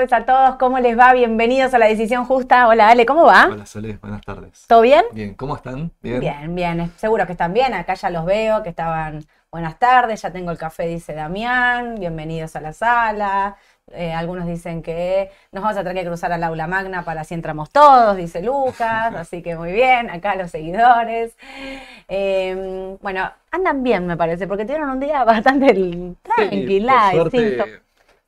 Tardes a todos, ¿cómo les va? Bienvenidos a la Decisión Justa. Hola Ale, ¿cómo va? Hola Sole, buenas tardes. ¿Todo bien? Bien, ¿cómo están? Bien. Bien, bien, seguro que están bien, acá ya los veo, que estaban buenas tardes, ya tengo el café, dice Damián, bienvenidos a la sala. Eh, algunos dicen que nos vamos a tener que cruzar al aula magna para así entramos todos, dice Lucas, así que muy bien, acá los seguidores. Em, bueno, andan bien me parece, porque tuvieron un día bastante tranquila,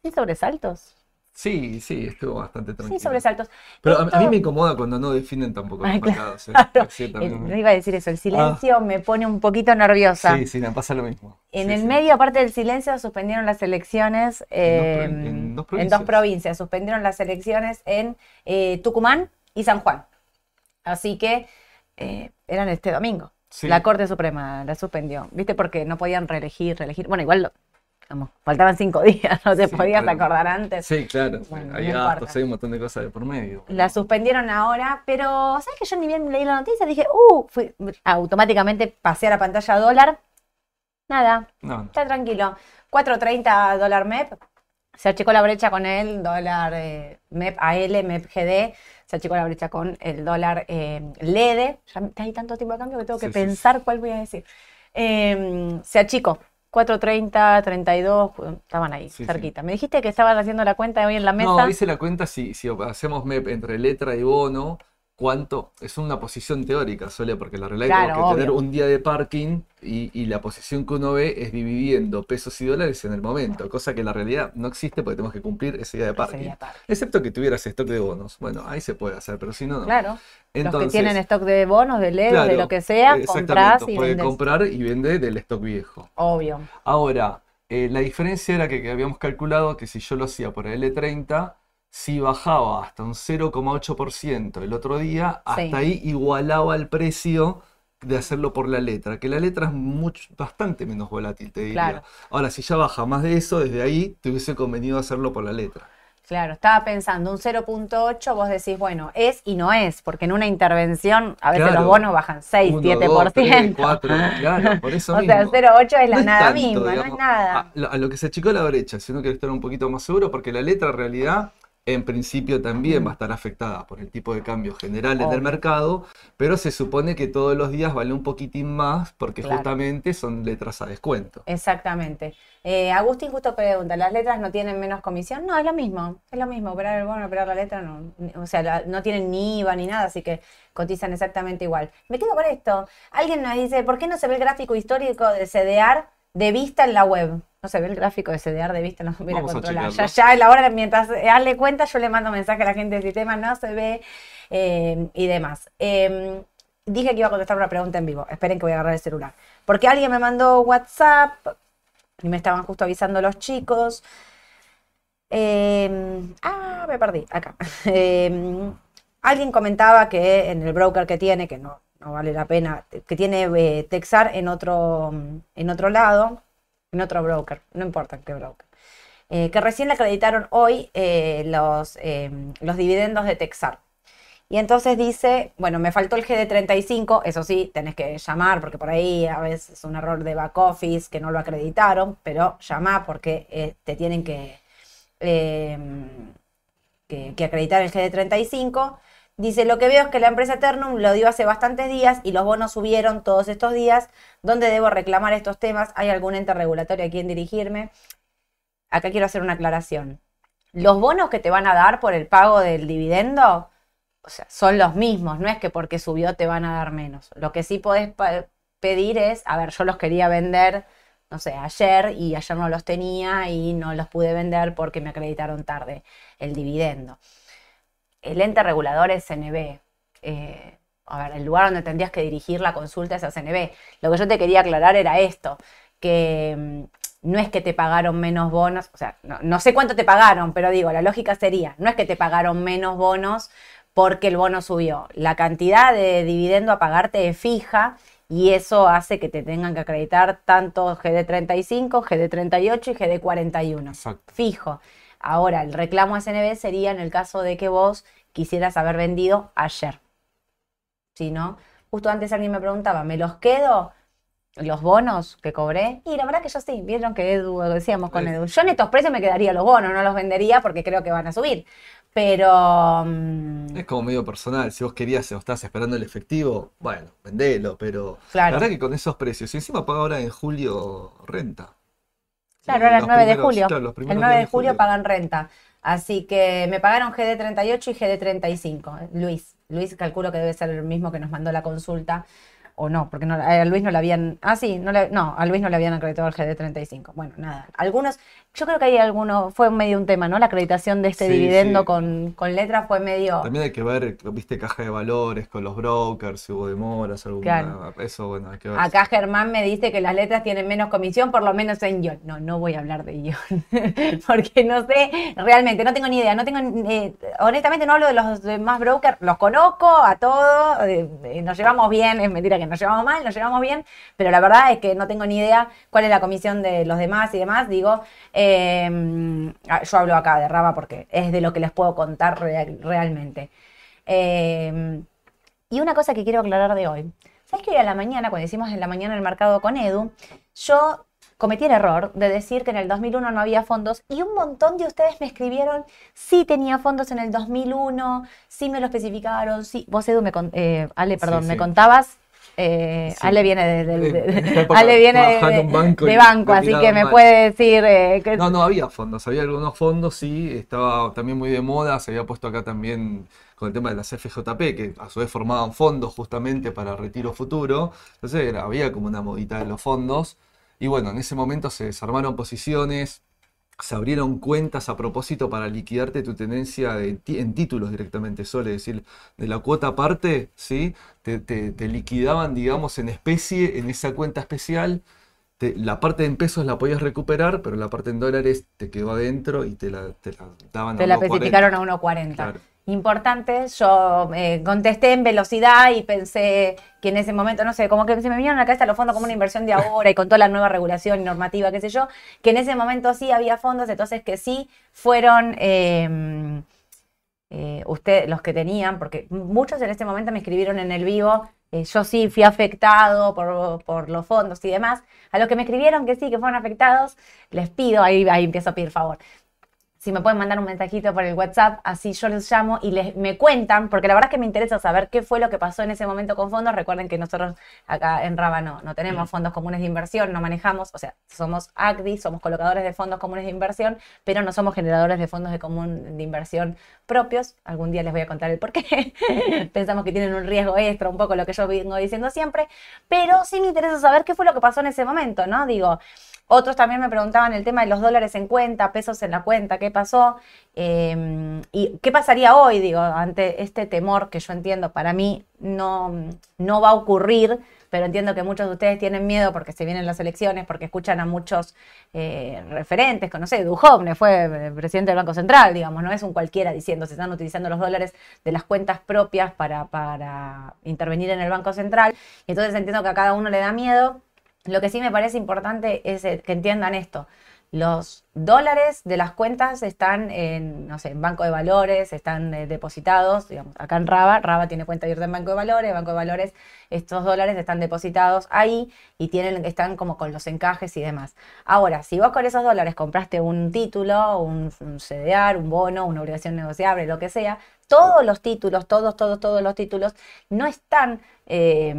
sin sobresaltos. Sí, sí, estuvo bastante tranquilo. Sin sobresaltos. Pero a, mí me incomoda cuando no definen tampoco los mercados. ¿eh? No iba a decir eso, el silencio ah. me pone un poquito nerviosa. Sí, sí, me pasa lo mismo. En el medio, aparte del silencio, suspendieron las elecciones en, dos, provincias. Suspendieron las elecciones en eh, Tucumán y San Juan. Así que eh, eran este domingo. La Corte Suprema la suspendió. ¿Viste? Porque no podían reelegir, reelegir. Bueno, igual lo, faltaban cinco días, no te podías acordar antes. Sí, claro. hay hay un montón de cosas de por medio. La suspendieron ahora, pero ¿sabes que yo ni bien leí la noticia? Dije, uh, fui, automáticamente pasé a la pantalla dólar. Nada, está tranquilo. 4.30 dólar MEP. Se achicó la brecha con el dólar eh, MEP AL, MEP GD. Se achicó la brecha con el dólar eh, LED. Ya hay tanto tiempo de cambio que tengo que pensar cuál voy a decir. Em, se achicó 4.30, 32, estaban ahí, cerquita. Me dijiste que estaban haciendo la cuenta hoy en la mesa. No, hice la cuenta si, si hacemos MEP entre letra y bono, cuánto, es una posición teórica, Sole, porque la realidad es que tener un día de parking y, la posición que uno ve es dividiendo pesos y dólares en el momento, cosa que la realidad no existe porque tenemos que cumplir ese día de parking. Excepto que tuvieras stock de bonos. Bueno, ahí se puede hacer, pero si no, no. Claro. Los que tienen stock de bonos, de LED, de lo que sea, compras y puede comprar y vende del stock viejo. Obvio. Ahora, eh, la diferencia era que, que habíamos calculado que si yo lo hacía por el L30, si bajaba hasta un 0,8% el otro día, hasta ahí igualaba el precio de hacerlo por la letra, que la letra es mucho, bastante menos volátil, te diría. Ahora, si ya baja más de eso, desde ahí te hubiese convenido hacerlo por la letra. Claro, estaba pensando, un 0.8, vos decís, bueno, es y no es, porque en una intervención a veces los bonos bajan 6, 7%. 4, claro, por eso o sea, 0.8 es la nada misma, no es nada. A, a, lo que se achicó la brecha, si uno quiere estar un poquito más seguro, porque la letra en realidad en principio también va a estar afectada por el tipo de cambio general en el mercado, pero se supone que todos los días vale un poquitín más porque justamente son letras a descuento. Exactamente. Eh, Agustín justo pregunta, ¿las letras no tienen menos comisión? No, es lo mismo, es lo mismo, operar el bono, operar la letra, no, o sea, no tienen ni IVA ni nada, así que cotizan exactamente igual. Me quedo con esto. Alguien nos dice, ¿por qué no se ve el gráfico histórico de CDR de vista en la web? no se ve el gráfico de CDR de vista, no se a controlar. Ya, ya, la hora, mientras darle cuenta, yo le mando mensaje a la gente del sistema, no se ve eh, y demás. Em, dije que iba a contestar una pregunta en vivo. Esperen que voy a agarrar el celular. Porque alguien me mandó WhatsApp y me estaban justo avisando los chicos. Em, ah, me perdí. Acá. Em, alguien comentaba que en el broker que tiene, que no, no vale la pena, que tiene eh, Texar en otro, en otro lado, en otro broker, no importa qué broker. Eh, que recién le acreditaron hoy eh, los, em, los dividendos de Texar. Y entonces dice, bueno, me faltó el GD35, eso sí, tenés que llamar porque por ahí a veces es un error de back office que no lo acreditaron, pero llama porque te tienen que, em, que, que acreditar el GD35. Dice, lo que veo es que la empresa Eternum lo dio hace bastantes días y los bonos subieron todos estos días. ¿Dónde debo reclamar estos temas? ¿Hay algún ente regulatorio a quien dirigirme? Acá quiero hacer una aclaración. Los bonos que te van a dar por el pago del dividendo, o sea, son los mismos. No es que porque subió te van a dar menos. Lo que sí podés pedir es, a ver, yo los quería vender, no sé, ayer y ayer no los tenía y no los pude vender porque me acreditaron tarde el dividendo el ente regulador es CNB. Eh, a ver, el lugar donde tendrías que dirigir la consulta es a CNB. Lo que yo te quería aclarar era esto, que mm, no es que te pagaron menos bonos, o sea, no, sé cuánto te pagaron, pero digo, la lógica sería, no es que te pagaron menos bonos porque el bono subió. La cantidad de dividendo a pagarte es fija y eso hace que te tengan que acreditar tanto GD35, GD38 y GD41. Fijo. Ahora, el reclamo a SNB sería en el caso de que vos quisieras haber vendido ayer. Si no, justo antes alguien me preguntaba, ¿me los quedo? los bonos que cobré. Y la verdad que yo sí, vieron que Edu, decíamos con Edu, yo en estos precios me quedaría los bonos, no los vendería porque creo que van a subir. Pero. Mm, es como medio personal. Si vos querías o estás esperando el efectivo, bueno, vendelo. Pero la verdad que con esos precios. Y encima paga ahora en julio renta. Claro, ahora el 9 de julio. el 9 de julio pagan renta. Así que me pagaron GD38 y GD35. Luis. Luis calculo que debe ser el mismo que nos mandó la consulta o no, porque no, a Luis no le habían, ah sí, no, le, no, a Luis no le habían acreditado el GD35. Bueno, nada, algunos, yo creo que hay algunos, fue medio un tema, ¿no? La acreditación de este dividendo Con, con letra fue medio... También hay que ver, viste, caja de valores con los brokers, si hubo demoras, alguna, eso, bueno, hay que ver. Acá Germán me dice que las letras tienen menos comisión, por lo menos en Ion. No, no voy a hablar de Ion, porque no sé, realmente, no tengo ni idea, no tengo, eh, honestamente no hablo de los demás brokers, los conozco a todos, eh, eh, nos llevamos bien, es mentira que nos llevamos mal, nos llevamos bien, pero la verdad es que no tengo ni idea cuál es la comisión de los demás y demás. Digo, em, ah, yo hablo acá de Raba porque es de lo que les puedo contar realmente. Em, y una cosa que quiero aclarar de hoy. ¿Sabes que hoy a la mañana, cuando hicimos en la mañana el mercado con Edu, yo cometí el error de decir que en el 2001 no había fondos y un montón de ustedes me escribieron, sí tenía fondos en el 2001, sí me lo especificaron, sí. Vos, Edu, me eh, Ale, perdón, me contabas eh, Ale viene de, Ale viene de, banco, así que me puede decir eh, que... No, no había fondos, había algunos fondos, sí, estaba también muy de moda, se había puesto acá también con el tema de las FJP, que a su vez formaban fondos justamente para retiro futuro, entonces había como una modita de los fondos, y bueno, en ese momento se desarmaron posiciones, se abrieron cuentas a propósito para liquidarte tu tenencia en títulos directamente, solo es decir, de la cuota aparte, ¿sí? Te, liquidaban, digamos, en especie, en esa cuenta especial. la parte en pesos la podías recuperar, pero la parte en dólares te quedó adentro y te la, te la daban te la especificaron a 1.40 importante. Yo eh, contesté en velocidad y pensé que en ese momento, no sé, como que se me vinieron a la cabeza los fondos como una inversión de ahora y con toda la nueva regulación y normativa, qué sé yo, que en ese momento sí había fondos, entonces que sí fueron em, eh, los que tenían, porque muchos en ese momento me escribieron en el vivo. Eh, yo sí fui afectado por, por, los fondos y demás. A los que me escribieron que sí, que fueron afectados, les pido, ahí, ahí empiezo a pedir favor, si me pueden mandar un mensajito por el WhatsApp, así yo les llamo y les, me cuentan, porque la verdad es que me interesa saber qué fue lo que pasó en ese momento con fondos. Recuerden que nosotros acá en Raba no, no tenemos fondos comunes de inversión, no manejamos, o sea, somos ACDI, somos colocadores de fondos comunes de inversión, pero no somos generadores de fondos de común de inversión propios. Algún día les voy a contar el por qué. Pensamos que tienen un riesgo extra, un poco lo que yo vengo diciendo siempre, pero sí me interesa saber qué fue lo que pasó en ese momento, ¿no? Digo, otros también me preguntaban el tema de los dólares en cuenta, pesos en la cuenta, qué pasó em, y qué pasaría hoy, digo, ante este temor que yo entiendo para mí no, no va a ocurrir, pero entiendo que muchos de ustedes tienen miedo porque se vienen las elecciones, porque escuchan a muchos eh, referentes, no sé, Duhovne fue eh, presidente del Banco Central, digamos, no es un cualquiera diciendo se están utilizando los dólares de las cuentas propias para, para intervenir en el Banco Central. Y entonces entiendo que a cada uno le da miedo lo que sí me parece importante es eh, que entiendan esto. Los dólares de las cuentas están en, no sé, en Banco de Valores, están eh, depositados, digamos, acá en Raba, Raba tiene cuenta abierta en Banco de Valores, Banco de Valores, estos dólares están depositados ahí y tienen, están como con los encajes y demás. Ahora, si vos con esos dólares compraste un título, un, un CDR, un bono, una obligación negociable, lo que sea, todos los títulos, todos, todos, todos los títulos no están eh,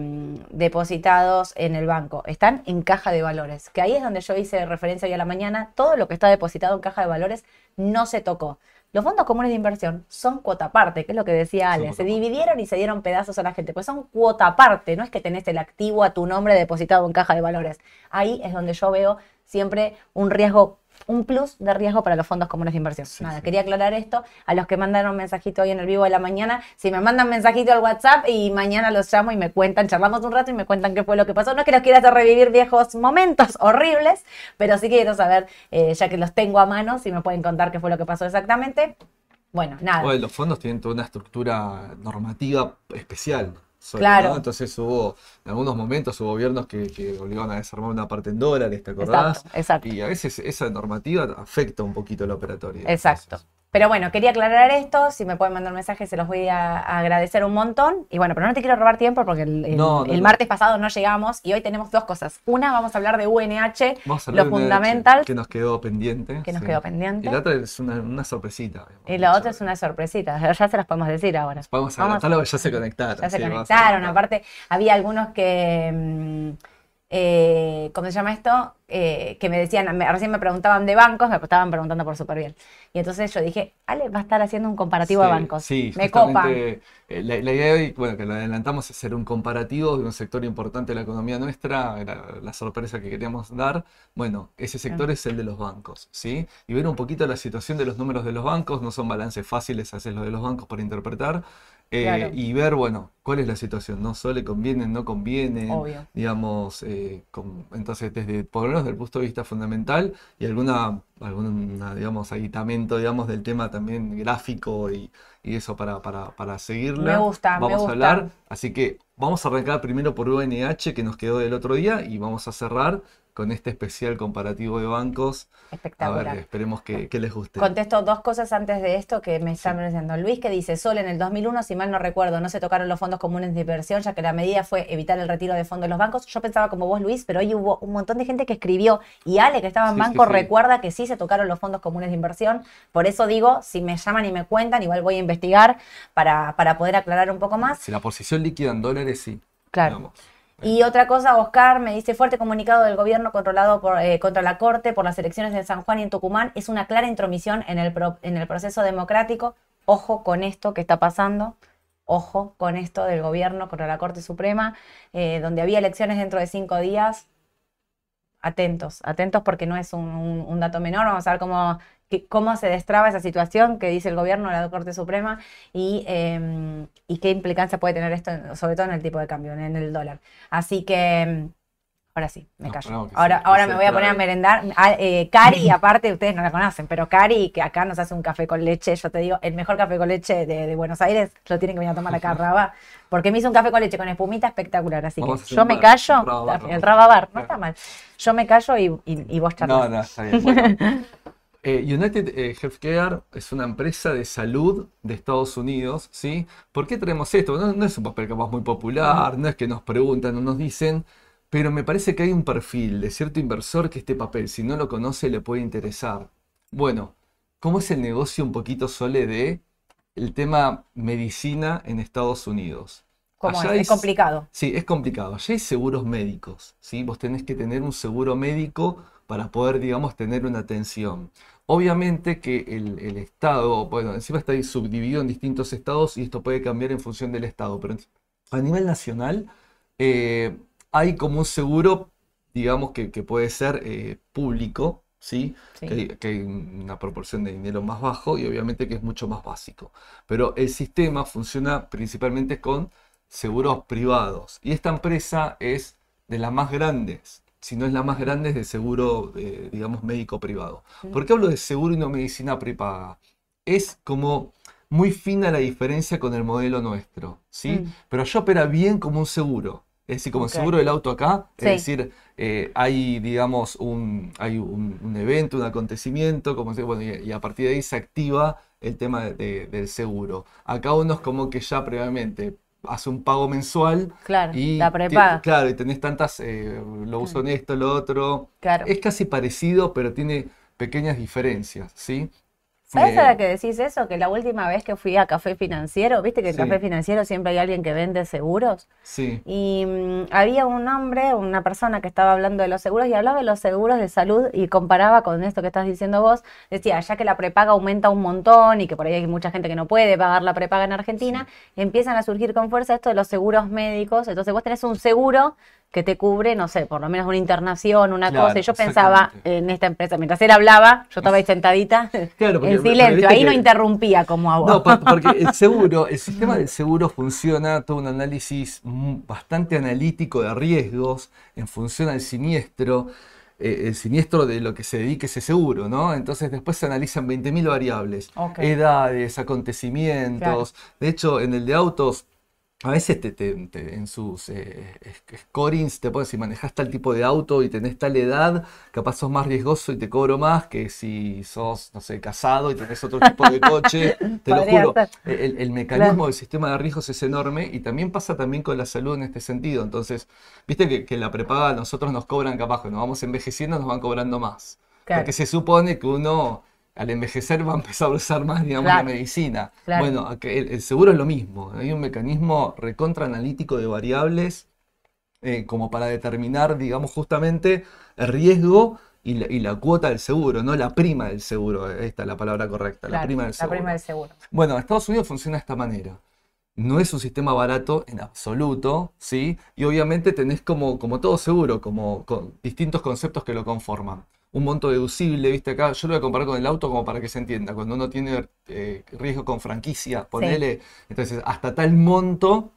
depositados en el banco, están en caja de valores, que ahí es donde yo hice referencia hoy a la mañana, todo lo que está depositado en caja de valores no se tocó. Los fondos comunes de inversión son cuota aparte, que es lo que decía Ale. Se dividieron y se dieron pedazos a la gente, pues son cuota aparte, no es que tenés el activo a tu nombre depositado en caja de valores. Ahí es donde yo veo siempre un riesgo un plus de riesgo para los fondos comunes de inversión. Nada, quería aclarar esto a los que mandaron un mensajito hoy en el vivo de la mañana. Si me mandan mensajito al WhatsApp y mañana los llamo y me cuentan, charlamos un rato y me cuentan qué fue lo que pasó. No es que los quiera hacer revivir viejos momentos horribles, pero sí quiero saber, eh, ya que los tengo a mano, si me pueden contar qué fue lo que pasó exactamente. Bueno, nada. los fondos tienen toda una estructura normativa especial claro. Entonces hubo, en algunos momentos hubo gobiernos que, que, obligaban a desarmar una parte en dólares, ¿te acordás? Exacto, Y a veces esa normativa afecta un poquito la operatoria. Exacto. Pero bueno, quería aclarar esto. Si me pueden mandar un mensaje, se los voy a, agradecer un montón. Y bueno, pero no te quiero robar tiempo porque el, martes pasado no llegamos y hoy tenemos dos cosas. Una, vamos a hablar de UNH, lo fundamental. Que nos quedó pendiente. Que nos quedó pendiente. Y la otra es una, sorpresita. Y la otra es una sorpresita. Ya se las podemos decir ahora. Podemos ya se conectaron. Ya se conectaron. Aparte, había algunos que. Mm, eh, ¿cómo se llama esto? Eh, que me decían, recién me preguntaban de bancos, me estaban preguntando por súper bien. Y entonces yo dije, Ale va a estar haciendo un comparativo de bancos. Sí, me copa. Eh, la, idea de hoy, bueno, que lo adelantamos es hacer un comparativo de un sector importante de la economía nuestra, era la sorpresa que queríamos dar. Bueno, ese sector es el de los bancos, ¿sí? Y ver un poquito la situación de los números de los bancos, no son balances fáciles hacer los de los bancos para interpretar, eh, y ver, bueno, cuál es la situación, ¿no? Solo conviene, no conviene, digamos, eh, entonces desde, por lo menos desde el punto de vista fundamental y alguna, alguna digamos, aditamento, digamos, del tema también gráfico y, eso para, para, para seguirla. Me gusta, Vamos a hablar, así que vamos a arrancar primero por UNH que nos quedó del otro día y vamos a cerrar con este especial comparativo de bancos. Espectacular. A ver, esperemos que, les guste. Contesto dos cosas antes de esto que me están diciendo. Luis que dice, solo en el 2001, si mal no recuerdo, no se tocaron los fondos comunes de inversión, ya que la medida fue evitar el retiro de fondos de los bancos. Yo pensaba como vos, Luis, pero hoy hubo un montón de gente que escribió y Ale, que estaba en banco, recuerda que sí se tocaron los fondos comunes de inversión. Por eso digo, si me llaman y me cuentan, igual voy a investigar para, para poder aclarar un poco más. Si la posición líquida en dólares, sí. Claro. Y otra cosa, Oscar me dice, fuerte comunicado del gobierno controlado por, eh, contra la Corte por las elecciones en San Juan y en Tucumán es una clara intromisión en el, en el proceso democrático. Ojo con esto que está pasando, ojo con esto del gobierno contra la Corte Suprema, eh, donde había elecciones dentro de cinco días. Atentos, atentos porque no es un, un dato menor. Vamos a ver cómo cómo se destraba esa situación que dice el gobierno de la Corte Suprema y, em, y qué implicancia puede tener esto, sobre todo en el tipo de cambio, en el dólar. Así que em, Ahora sí, me callo. ahora ahora me voy a poner a merendar. Ah, eh, Cari, aparte, ustedes no la conocen, pero Cari, que acá nos hace un café con leche, yo te digo, el mejor café con leche de, Buenos Aires, lo tienen que venir a tomar acá, Raba, porque me hizo un café con leche con espumita espectacular. Así que yo me callo, el Rababar, no está mal. Yo me callo y, y, vos charlas. No, no, está bien. Eh, United eh, Healthcare es una empresa de salud de Estados Unidos, ¿sí? ¿Por qué tenemos esto? No, es un papel capaz muy popular, no es que nos preguntan o nos dicen, pero me parece que hay un perfil de cierto inversor que este papel, si no lo conoce, le puede interesar. Bueno, ¿cómo es el negocio un poquito sole de el tema medicina en Estados Unidos? ¿Cómo es? es? complicado. Sí, es complicado. Allá hay seguros médicos, ¿sí? Vos tenés que tener un seguro médico para poder, digamos, tener una atención. Obviamente que el, Estado, bueno, encima está subdividido en distintos estados y esto puede cambiar en función del Estado, pero a nivel nacional eh, hay como un seguro, digamos, que, puede ser eh, público, ¿sí? Que, hay, una proporción de dinero más bajo y obviamente que es mucho más básico. Pero el sistema funciona principalmente con seguros privados y esta empresa es de las más grandes si no es la más grande, es de seguro, eh, digamos, médico privado. ¿Por qué hablo de seguro y no medicina prepaga? Es como muy fina la diferencia con el modelo nuestro, ¿sí? Mm. Pero yo opera bien como un seguro. Es decir, como el seguro del auto acá, es decir, eh, hay, digamos, un, hay un, evento, un acontecimiento, como bueno, y, a partir de ahí se activa el tema del seguro. Acá uno es como que ya previamente hace un pago mensual. Claro, y la prepaga. Claro, y tenés tantas, eh, lo uso en esto, lo otro. Claro. Es casi parecido, pero tiene pequeñas diferencias, ¿sí? ¿Sabes a la que decís eso? Que la última vez que fui a Café Financiero, viste que en Café Financiero siempre hay alguien que vende seguros. Sí. Y mm, había un hombre, una persona que estaba hablando de los seguros y hablaba de los seguros de salud y comparaba con esto que estás diciendo vos. Decía, ya que la prepaga aumenta un montón y que por ahí hay mucha gente que no puede pagar la prepaga en Argentina, empiezan a surgir con fuerza esto de los seguros médicos. Entonces vos tenés un seguro que te cubre, no sé, por lo menos una internación, una cosa. Y yo pensaba en esta empresa, mientras él hablaba, yo estaba ahí sentadita en silencio, ahí no interrumpía como agua. No, porque el seguro, el sistema del seguro funciona todo un análisis bastante analítico de riesgos en función al siniestro. Eh, el siniestro de lo que se dedique ese seguro, ¿no? Entonces después se analizan 20.000 variables, edades, acontecimientos. De hecho, en el de autos a veces en sus eh, scorings te pones si manejas tal tipo de auto y tenés tal edad, capaz sos más riesgoso y te cobro más que si sos, no sé, casado y tenés otro tipo de coche. te lo juro. El, mecanismo del sistema de riesgos es enorme y también pasa también con la salud en este sentido. Entonces, viste que, que la prepaga nosotros nos cobran capaz, cuando vamos envejeciendo nos van cobrando más. Porque se supone que uno al envejecer va a empezar a usar más, digamos, la medicina. Bueno, el, seguro es lo mismo. Hay un mecanismo recontra analítico de variables eh, como para determinar, digamos, justamente el riesgo y la, cuota del seguro, no la prima del seguro. Esta es la palabra correcta, la prima del seguro. La prima del seguro. Bueno, Estados Unidos funciona de esta manera. No es un sistema barato en absoluto, ¿sí? Y obviamente tenés como, como todo seguro, como con distintos conceptos que lo conforman un monto deducible, viste acá, yo lo voy a comparar con el auto como para que se entienda, cuando uno tiene eh, riesgo con franquicia, ponele, entonces hasta tal monto,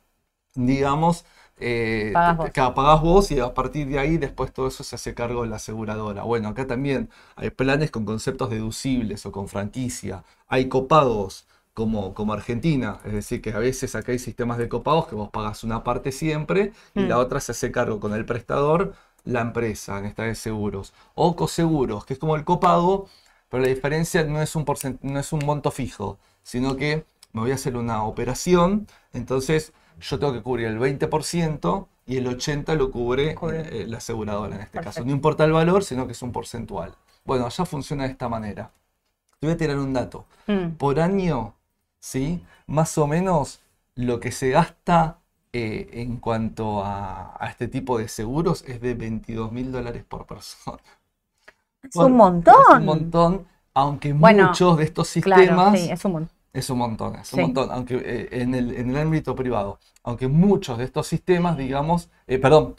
digamos, eh, pagás, vos. vos y a partir de ahí después todo eso se hace cargo de la aseguradora. Bueno, acá también hay planes con conceptos deducibles o con franquicia, hay copagos. Como, como Argentina, es decir, que a veces acá hay sistemas de copagos que vos pagas una parte siempre y la mm. otra se hace cargo con el prestador la empresa en esta de seguros. O coseguros, que es como el copago, pero la diferencia no es un, no es un monto fijo, sino que me voy a hacer una operación, entonces yo tengo que cubrir el 20% y el 80% lo cubre, eh, la aseguradora en este caso. No importa el valor, sino que es un porcentual. Bueno, allá funciona de esta manera. Te voy a tirar un dato. Mm. Por año, ¿sí? Más o menos lo que se gasta eh, en cuanto a, este tipo de seguros es de 22 mil dólares por persona. Es un montón. Es un montón, aunque muchos de estos sistemas... sí, es un montón. Es un montón, es un montón, aunque eh, en, el, en, el, ámbito privado, aunque muchos de estos sistemas, digamos, eh, perdón,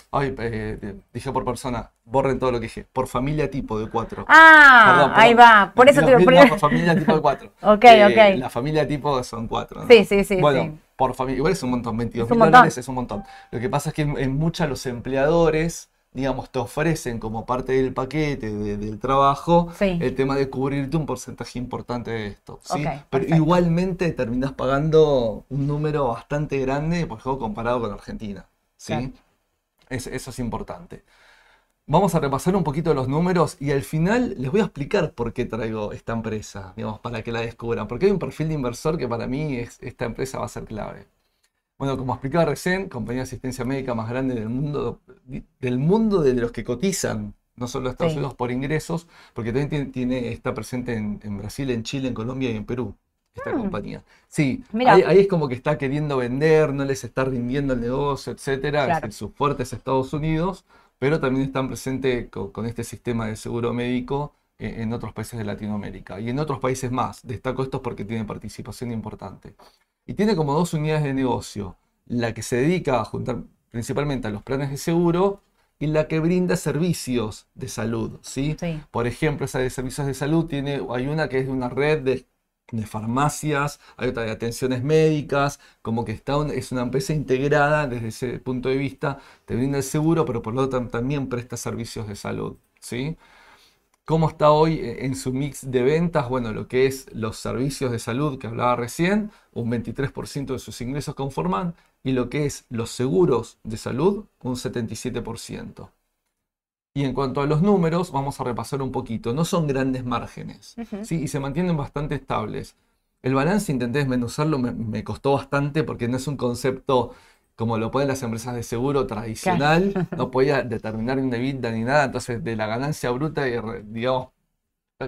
dije por persona, borren todo lo que dije, por familia tipo de cuatro. Ah, ahí va, por eso te lo Por familia tipo de cuatro. ok, ok. La familia tipo son cuatro. Sí, sí, sí. Bueno, por familia. Igual es un montón, 22 mil dólares es un montón. Lo que pasa es que en, muchas los empleadores, digamos, te ofrecen como parte del paquete del trabajo el tema de cubrirte un porcentaje importante de esto. ¿sí? Pero igualmente terminás pagando un número bastante grande, por ejemplo, comparado con Argentina. ¿sí? eso es importante. Vamos a repasar un poquito los números y al final les voy a explicar por qué traigo esta empresa, digamos, para que la descubran. Porque hay un perfil de inversor que para mí es, esta empresa va a ser clave. Bueno, como explicaba recién, compañía de asistencia médica más grande del mundo, del mundo de los que cotizan, no solo Estados Unidos por ingresos, porque también tiene, está presente en, Brasil, en Chile, en Colombia y en Perú esta mm. compañía. Sí, ahí, es como que está queriendo vender, no les está rindiendo el negocio, etcétera. Fuerte es Estados Unidos, pero también están presentes con, este sistema de seguro médico en, otros países de Latinoamérica y en otros países más. Destaco esto porque tiene participación importante. Y tiene como dos unidades de negocio, la que se dedica a juntar principalmente a los planes de seguro y la que brinda servicios de salud. ¿sí? Por ejemplo, esa de servicios de salud tiene, hay una que es de una red de de farmacias, hay otra de atenciones médicas, como que está es una empresa integrada desde ese punto de vista, te brinda el seguro, pero por lo tanto también presta servicios de salud. ¿sí? ¿Cómo está hoy eh, en su mix de ventas? Bueno, lo que es los servicios de salud que hablaba recién, un 23% de sus ingresos conforman, y lo que es los seguros de salud, un 77%. Y en cuanto a los números, vamos a repasar un poquito. No son grandes márgenes, ¿sí? Y se mantienen bastante estables. El balance intenté desmenuzarlo, me, costó bastante porque no es un concepto como lo pueden las empresas de seguro tradicional, no podía determinar ni EBITDA ni nada, entonces de la ganancia bruta, digamos,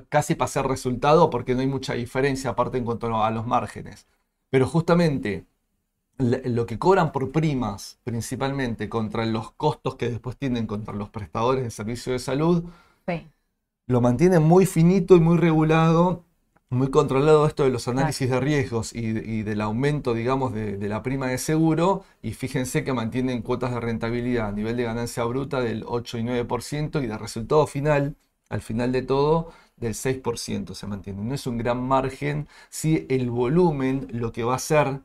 casi pasé resultado porque no hay mucha diferencia aparte en cuanto a los márgenes. Pero justamente lo que cobran por primas, principalmente contra los costos que después tienen contra los prestadores de servicio de salud, lo mantienen muy finito y muy regulado, muy controlado esto de los análisis de riesgos y, del aumento, digamos, de, la prima de seguro. Y fíjense que mantienen cuotas de rentabilidad a nivel de ganancia bruta del 8 y 9% y de resultado final, al final de todo, del 6% se mantiene. No es un gran margen si el volumen lo que va a ser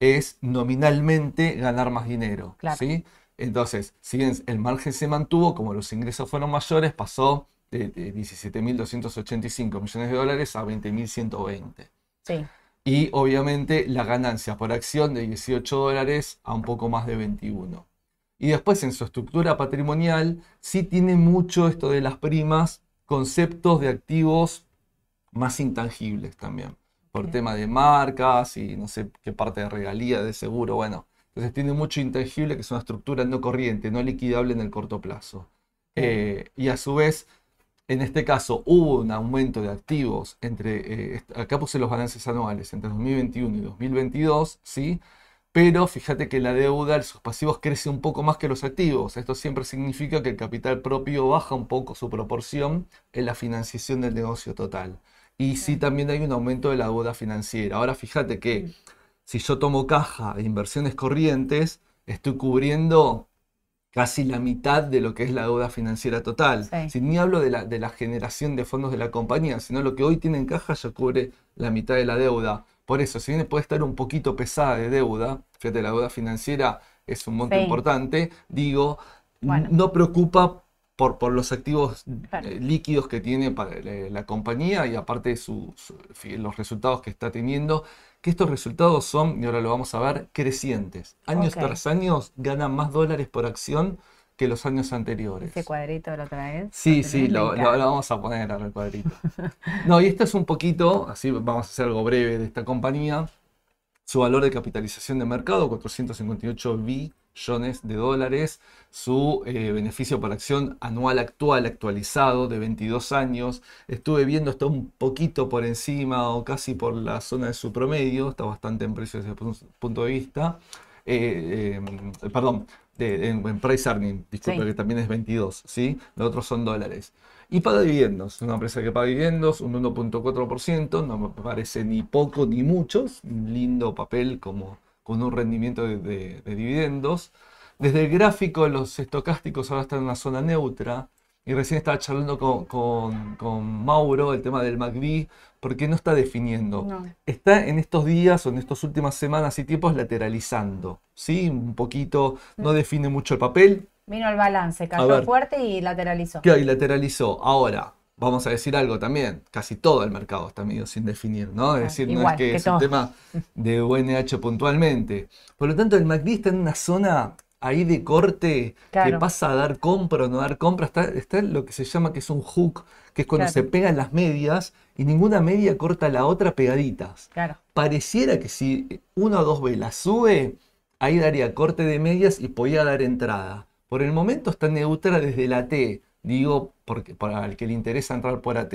es nominalmente ganar más dinero. ¿sí? Entonces, si bien el margen se mantuvo, como los ingresos fueron mayores, pasó de, 17.285 millones de dólares a 20.120. Sí. y obviamente la ganancia por acción de 18 dólares a un poco más de 21. Y después en su estructura patrimonial sí tiene mucho esto de las primas, conceptos de activos más intangibles también, por tema de marcas y no sé qué parte de regalía, de seguro, bueno. Entonces tiene mucho intangible que es una estructura no corriente, no liquidable en el corto plazo. Eh, y a su vez en este caso hubo un aumento de activos entre, eh, acá puse los balances anuales, entre 2021 y 2022, ¿sí? Pero fíjate que la deuda, los pasivos crece un poco más que los activos. Esto siempre significa que el capital propio baja un poco su proporción en la financiación del negocio total. Y sí también hay un aumento de la deuda financiera. Ahora fíjate que si yo tomo caja de inversiones corrientes, estoy cubriendo casi la mitad de lo que es la deuda financiera total. Si ni hablo de la, de la, generación de fondos de la compañía, sino lo que hoy tiene en caja ya cubre la mitad de la deuda. Por eso, si bien puede estar un poquito pesada de deuda, fíjate, la deuda financiera es un monto importante, digo, no preocupa por, por los activos eh, líquidos que tiene para, eh, la compañía y aparte de los resultados que está teniendo que estos resultados son, y ahora lo vamos a ver, crecientes. Años tras años ganan más dólares por acción que los años anteriores. ¿Ese cuadrito lo traes? Sí, sí, lo, vamos a poner ahora el cuadrito. no, y esto es un poquito, así vamos a hacer algo breve de esta compañía. Su valor de capitalización de mercado, 458 bi millones de dólares, su eh, beneficio por acción anual actual actualizado de 22 años. Estuve viendo, está un poquito por encima o casi por la zona de su promedio, está bastante en precio desde ese punto de vista. Eh, em, perdón, en, price earning, disculpe que también es 22, ¿sí? Los otros son dólares. Y paga dividendos, una empresa que paga dividendos, un 1.4%, no me parece ni poco ni mucho, un lindo papel como con un rendimiento de, dividendos. Desde el gráfico, los estocásticos ahora están en una zona neutra. Y recién estaba charlando con, Mauro el tema del MACD, porque no está definiendo. Está en estos días o en estas últimas semanas y tiempos lateralizando. ¿sí? Un poquito, no mm. define mucho el papel. Vino el balance, cayó fuerte y lateralizó. Claro, y lateralizó. Ahora, vamos a decir algo también, casi todo el mercado está medio sin definir, ¿no? Es decir, no es que, es un tema de UNH puntualmente. Por lo tanto, el MACD está en una zona ahí de corte que pasa a dar compra o no dar compra. Está, está lo que se llama que es un hook, que es cuando se pegan las medias y ninguna media corta la otra pegaditas. Pareciera que si una o dos velas sube, ahí daría corte de medias y podía dar entrada. Por el momento está neutra desde la T digo, porque para el que le interesa entrar por AT.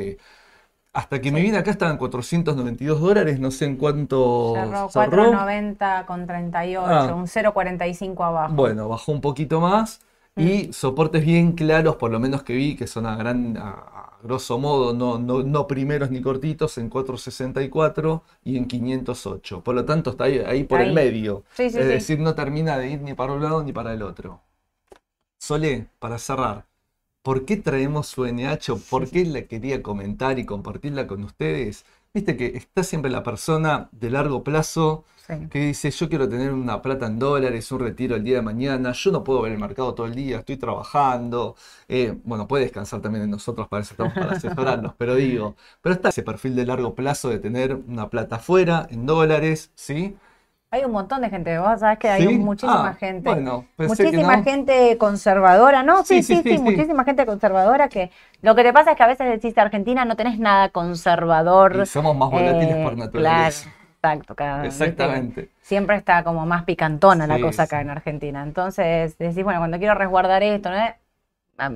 Hasta que me vine acá estaban 492 dólares, no sé en cuánto. Cerró, 490 con 38, ah. un 0,45 abajo. Bueno, bajó un poquito más y mm. soportes bien claros, por lo menos que vi, que son a gran, a, grosso modo, no, no, primeros ni cortitos, en 464 y en 508. Por lo tanto, está ahí, por el medio. es decir, no termina de ir ni para un lado ni para el otro. Solé, para cerrar. ¿Por qué traemos su NH por qué la quería comentar y compartirla con ustedes? Viste que está siempre la persona de largo plazo que dice, yo quiero tener una plata en dólares, un retiro el día de mañana, yo no puedo ver el mercado todo el día, estoy trabajando. Eh, bueno, puede descansar también en nosotros, para eso estamos para asesorarnos, pero digo, pero está ese perfil de largo plazo de tener una plata afuera, en dólares, ¿sí? Hay un montón de gente, vos sabés que hay muchísima ah, gente. muchísima gente conservadora, ¿no? Sí sí, sí muchísima gente conservadora que lo que te pasa es que a veces decís Argentina no tenés nada conservador. Y somos más volátiles por eh, naturaleza. Claro, exacto. Cada, Exactamente. Siempre está como más picantona la cosa acá en Argentina. Entonces decís, bueno, cuando quiero resguardar esto, ¿no?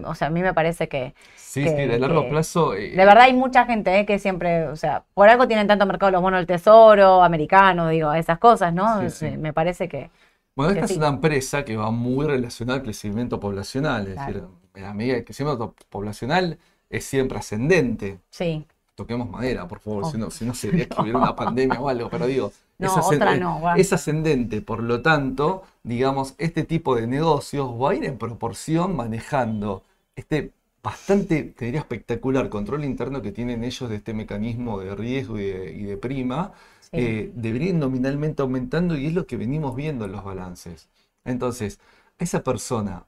O sea, a mí me parece que... Sí, sí, de largo plazo... de verdad hay mucha gente eh, que siempre, o sea, por algo tienen tanto mercado los bonos del tesoro, americano, digo, esas cosas, ¿no? Me parece que... Bueno, esta es una empresa que va muy relacionada al crecimiento poblacional, es decir, a medida que el crecimiento poblacional es siempre ascendente. Sí. Toquemos madera, por favor, si, no, si no sería que hubiera una pandemia o algo, pero digo, no, otra no, es ascendente, por lo tanto, digamos, este tipo de negocios va a ir en proporción manejando este bastante, te diría, espectacular control interno que tienen ellos de este mecanismo de riesgo y de, prima, eh, debería nominalmente aumentando y es lo que venimos viendo en los balances. Entonces, esa persona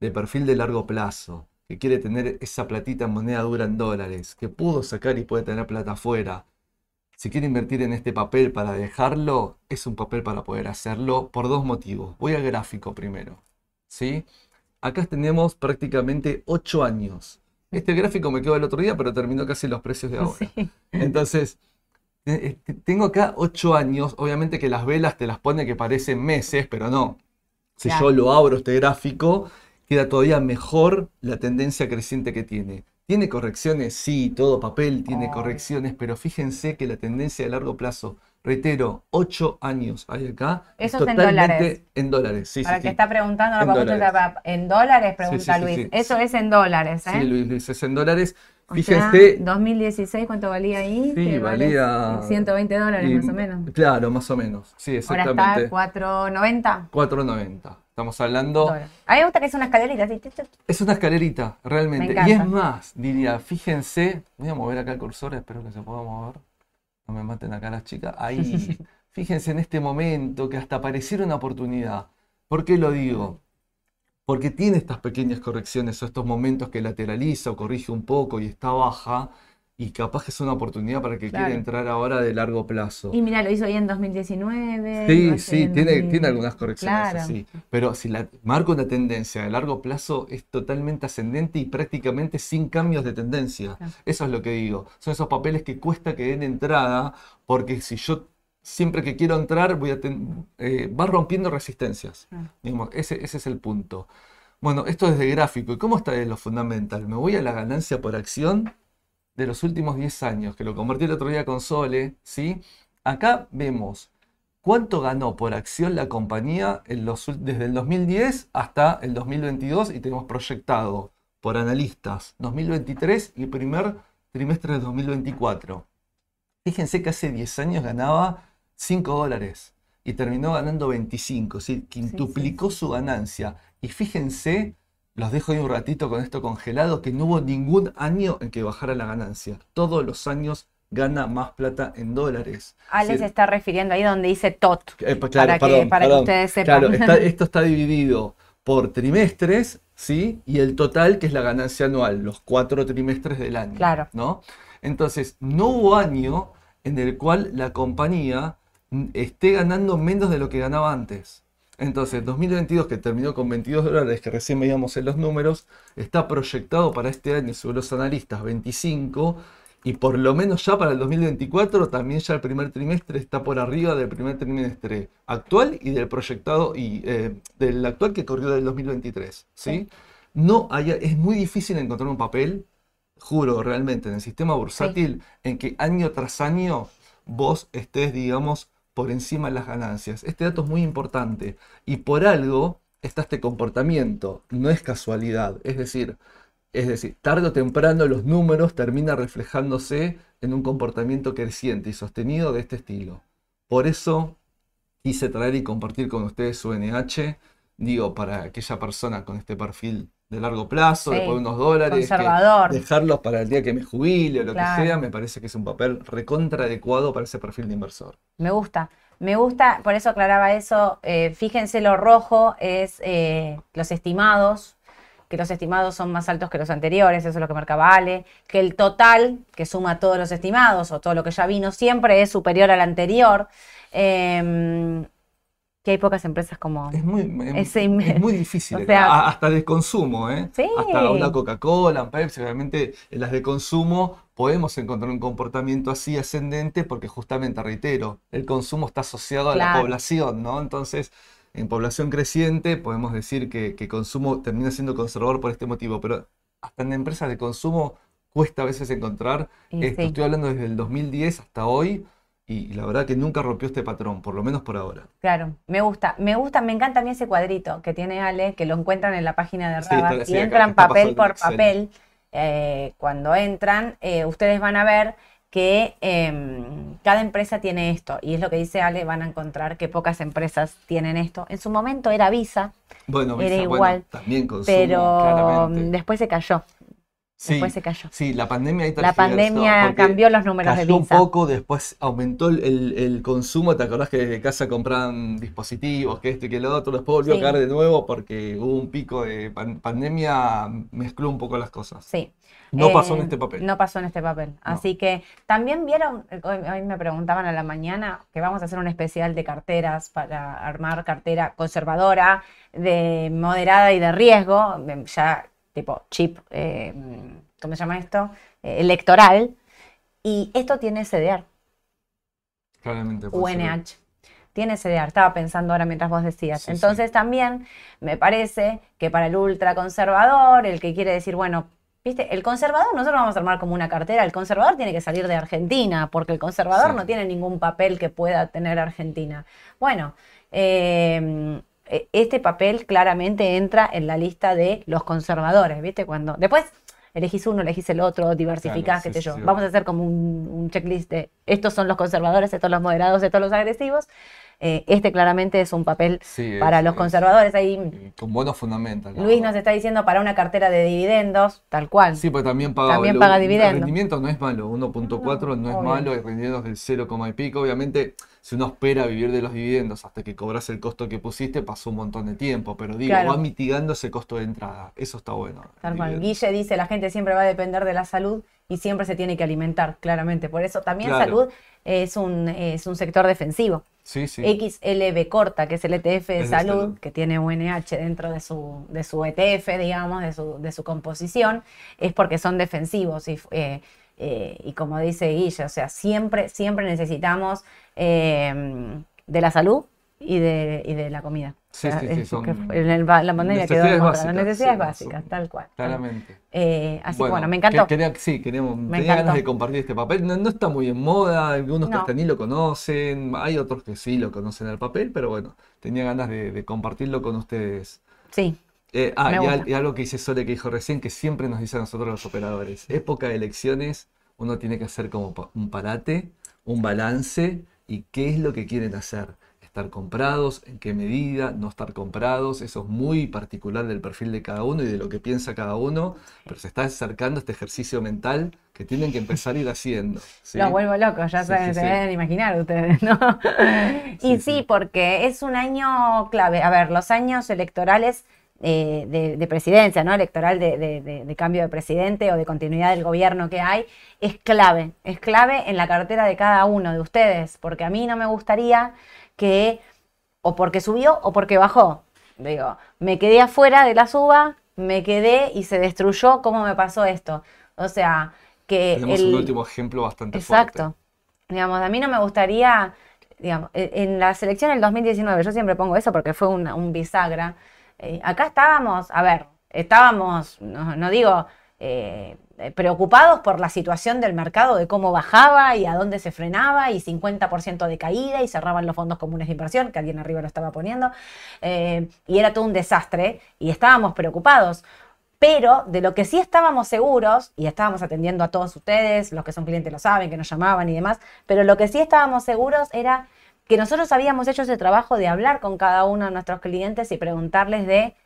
de perfil de largo plazo, que quiere tener esa platita en moneda dura en dólares, que pudo sacar y puede tener plata afuera, si quiere invertir en este papel para dejarlo, es un papel para poder hacerlo por dos motivos. Voy al gráfico primero. ¿sí? Acá tenemos prácticamente 8 años. Este gráfico me quedó el otro día, pero terminó casi los precios de ahora. Entonces, eh, tengo acá 8 años. Obviamente que las velas te las pone que parecen meses, pero no. Si yo lo abro este gráfico, queda todavía mejor la tendencia creciente que tiene. ¿Tiene correcciones? Sí, todo papel tiene correcciones, pero fíjense que la tendencia de largo plazo, reitero, 8 años hay acá. Eso es en dólares. En dólares, sí, Para que está preguntando, en dólares, en dólares pregunta Luis. Eso es en dólares, ¿eh? Sí, Luis, es en dólares. Fíjense. 2016, ¿cuánto valía ahí? Sí, valía. 120 dólares más o menos. Claro, más o menos. Sí, exactamente. Ahora está 4.90. 4.90. Estamos hablando. A mí me gusta que es una escalerita. Es una escalerita, realmente. Y es más, diría, fíjense. Voy a mover acá el cursor, espero que se pueda mover. No me maten acá las chicas. Ahí. fíjense en este momento que hasta pareciera una oportunidad. ¿Por qué lo digo? Porque tiene estas pequeñas correcciones o estos momentos que lateraliza o corrige un poco y está baja y capaz que es una oportunidad para que quiera entrar ahora de largo plazo. Y mira, lo hizo ahí en 2019. Sí, sí, tiene, tiene algunas correcciones así. Pero si la, marca una tendencia de largo plazo, es totalmente ascendente y prácticamente sin cambios de tendencia. Eso es lo que digo. Son esos papeles que cuesta que den entrada, porque si yo siempre que quiero entrar, voy a eh, va rompiendo resistencias. ese, ese es el punto. Bueno, esto es de gráfico. ¿Y cómo está de lo fundamental? Me voy a la ganancia por acción de los últimos 10 años, que lo convertí el otro día con Sole, ¿sí? Acá vemos cuánto ganó por acción la compañía en los, desde el 2010 hasta el 2022 y tenemos proyectado por analistas 2023 y primer trimestre de 2024. Fíjense que hace 10 años ganaba 5 dólares y terminó ganando 25, ¿sí? quintuplicó su ganancia. Y fíjense los dejo ahí un ratito con esto congelado, que no hubo ningún año en que bajara la ganancia. Todos los años gana más plata en dólares. Ale se está refiriendo ahí donde dice TOT. Eh, pues, para, que, ustedes sepan. Claro, esto está dividido por trimestres, ¿sí? Y el total, que es la ganancia anual, los cuatro trimestres del año. Claro. ¿no? Entonces, no hubo año en el cual la compañía esté ganando menos de lo que ganaba antes. Entonces, 2022, que terminó con 22 dólares, que recién veíamos en los números, está proyectado para este año, según los analistas, 25. Y por lo menos ya para el 2024, también ya el primer trimestre está por arriba del primer trimestre actual y del proyectado, y eh, del actual que corrió del 2023. ¿sí? No hay, es muy difícil encontrar un papel, juro realmente, en el sistema bursátil, en que año tras año vos estés, digamos, por encima de las ganancias. Este dato es muy importante y por algo está este comportamiento, no es casualidad, es decir, es decir, tarde o temprano los números terminan reflejándose en un comportamiento creciente y sostenido de este estilo. Por eso quise traer y compartir con ustedes su NH, digo, para aquella persona con este perfil de largo plazo, después de unos dólares, dejarlos para el día que me jubile o lo que sea, me parece que es un papel recontra adecuado para ese perfil de inversor. Me gusta, me gusta, por eso aclaraba eso, eh, fíjense lo rojo es eh, los estimados, que los estimados son más altos que los anteriores, eso es lo que marcaba Ale, que el total, que suma todos los estimados o todo lo que ya vino, siempre es superior al anterior. Em, que hay pocas empresas como es muy, es, muy difícil, hasta de consumo, ¿eh? hasta una Coca-Cola, Pepsi, realmente en las de consumo podemos encontrar un comportamiento así ascendente porque justamente, reitero, el consumo está asociado a la población, ¿no? Entonces, en población creciente podemos decir que, que consumo termina siendo conservador por este motivo, pero hasta en empresas de consumo cuesta a veces encontrar, esto, estoy hablando desde el 2010 hasta hoy, y la verdad que nunca rompió este patrón, por lo menos por ahora. Claro, me gusta, me gusta, me encanta a mí ese cuadrito que tiene Ale, que lo encuentran en la página de Rabat y entran papel por papel. Eh, cuando entran, eh, ustedes van a ver que em, cada empresa tiene esto, y es lo que dice Ale, van a encontrar que pocas empresas tienen esto. En su momento era Visa, bueno, era igual, también consumo, pero después se cayó. Después se cayó. Sí, la pandemia ahí La pandemia cambió los números de visa. un poco, después aumentó el, consumo. ¿Te acordás que desde casa compraban dispositivos, que este y que lo otro? Después volvió a caer de nuevo porque hubo un pico de pandemia, mezcló un poco las cosas. Sí. No pasó en eh, este papel. No pasó en este papel. Así que también vieron, hoy, me preguntaban a la mañana que vamos a hacer un especial de carteras para armar cartera conservadora, de moderada y de riesgo, ya tipo chip, eh, ¿cómo se llama esto? Eh, electoral. Y esto tiene CDR. Claramente. UNH. Tiene CDR, estaba pensando ahora mientras vos decías. Entonces también me parece que para el ultraconservador, el que quiere decir, bueno, ¿Viste? El conservador, nosotros vamos a armar como una cartera, el conservador tiene que salir de Argentina, porque el conservador no tiene ningún papel que pueda tener Argentina. Bueno, eh, este papel claramente entra en la lista de los conservadores, ¿viste? Cuando después elegís uno, elegís el otro, diversificás, qué sé yo. Vamos a hacer como un, un, checklist de estos son los conservadores, estos los moderados, estos los agresivos. Eh, este claramente es un papel para los conservadores. Ahí, con buenos fundamentos. Luis nos está diciendo para una cartera de dividendos, tal cual. Sí, pero también paga, también paga dividendos. El rendimiento no es malo, 1.4 no, es malo, el rendimiento es del 0, y pico. Obviamente, si uno espera vivir de los dividendos hasta que cobras el costo que pusiste, pasó un montón de tiempo, pero digo, va mitigando ese costo de entrada. Eso está bueno. Tal cual. Guille dice, la gente siempre va a depender de la salud y siempre se tiene que alimentar, claramente. Por eso también salud es un, es un sector defensivo. XLB corta, que es el ETF de salud, que tiene UNH dentro de su, de su ETF, digamos, de su, de su composición, es porque son defensivos y, eh, eh, y como dice Guille, o sea, siempre, siempre necesitamos eh, de la salud y de, y de la comida. Sí, sí, sí, son la pandemia quedó las necesidades básicas, tal cual. Claramente. Eh, así que bueno, me encantó. sí, queríamos, tenía ganas de compartir este papel. No, está muy en moda, algunos que hasta ni lo conocen, hay otros que sí lo conocen al papel, pero bueno, tenía ganas de, compartirlo con ustedes. Sí. Eh, ah, y, algo que dice Sole que dijo recién, que siempre nos dice a nosotros los operadores, época de elecciones, uno tiene que hacer como un parate, un balance y qué es lo que quieren hacer estar comprados, en qué medida, no estar comprados, eso es muy particular del perfil de cada uno y de lo que piensa cada uno, pero se está acercando este ejercicio mental que tienen que empezar a ir haciendo. Lo vuelvo loco, ya saben, se deben imaginar ustedes, ¿no? y sí, porque es un año clave. A ver, los años electorales eh, de, presidencia, ¿no? Electoral de, de, cambio de presidente o de continuidad del gobierno que hay, es clave, es clave en la cartera de cada uno de ustedes, porque a mí no me gustaría que o porque subió o porque bajó. Digo, me quedé afuera de la suba, me quedé y se destruyó. ¿Cómo me pasó esto? O sea, que. Tenemos el... un último ejemplo bastante Exacto. Digamos, a mí no me gustaría. Digamos, e, en la selección del 2019, yo siempre pongo eso porque fue un bisagra. Eh, acá estábamos, a ver, estábamos, no, digo. Eh, eh, preocupados por la situación del mercado, de cómo bajaba y a dónde se frenaba, y 50% de caída, y cerraban los fondos comunes de inversión, que alguien arriba lo estaba poniendo, eh, y era todo un desastre, y estábamos preocupados. Pero de lo que sí estábamos seguros, y estábamos atendiendo a todos ustedes, los que son clientes lo saben, que nos llamaban y demás, pero lo que sí estábamos seguros era que nosotros habíamos hecho ese trabajo de hablar con cada uno de nuestros clientes y preguntarles de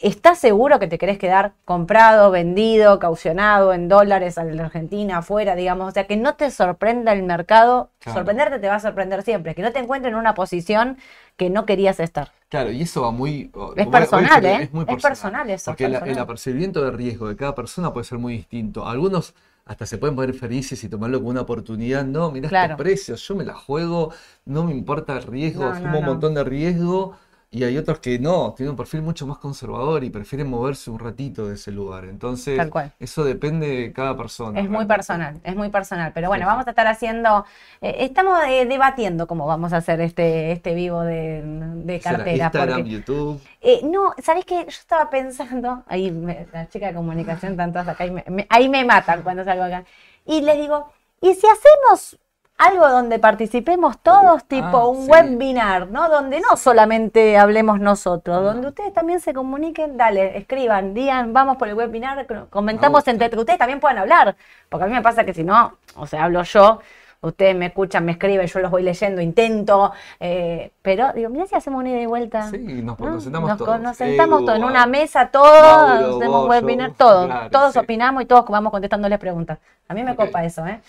¿Estás seguro que te querés quedar comprado, vendido, caucionado en dólares a la Argentina, afuera, digamos? O sea, que no te sorprenda el mercado. Sorprenderte te va a sorprender siempre. Que no te encuentres en una posición que no querías estar. Claro, y eso va muy... Es personal, ¿eh? Es, muy personal. eso. Porque el apercibimiento de riesgo de cada persona puede ser muy distinto. Algunos hasta se pueden poner felices y tomarlo como una oportunidad. No, mirá estos precios, yo me la juego, no me importa el riesgo, no, un montón de riesgo y hay otros que no, tienen un perfil mucho más conservador y prefieren moverse un ratito de ese lugar. Entonces, eso depende de cada persona. Es muy personal, es muy personal. Pero bueno, vamos a estar haciendo, eh, estamos eh, debatiendo cómo vamos a hacer este, este vivo de, de cartera. Instagram, YouTube. Eh, no, ¿sabés qué? Yo estaba pensando, ahí la chica de comunicación, tantas acá, ahí me matan cuando salgo acá. Y les digo, ¿y si hacemos algo donde participemos todos, tipo ah, un webinar, ¿no? Donde no solamente hablemos nosotros, donde ustedes también se comuniquen, dale, escriban, digan, vamos por el webinar, comentamos entre ustedes también puedan hablar, porque a mí me pasa que si no, o sea, hablo yo, ustedes me escuchan, me escriben, yo los voy leyendo, intento, eh, pero digo, mira si hacemos una ida y vuelta. Sí, nos, sentamos todos. Nos sentamos todos en una mesa, todos, hacemos webinar, todos, todos opinamos y todos vamos contestándoles preguntas. A mí me copa eso, ¿eh?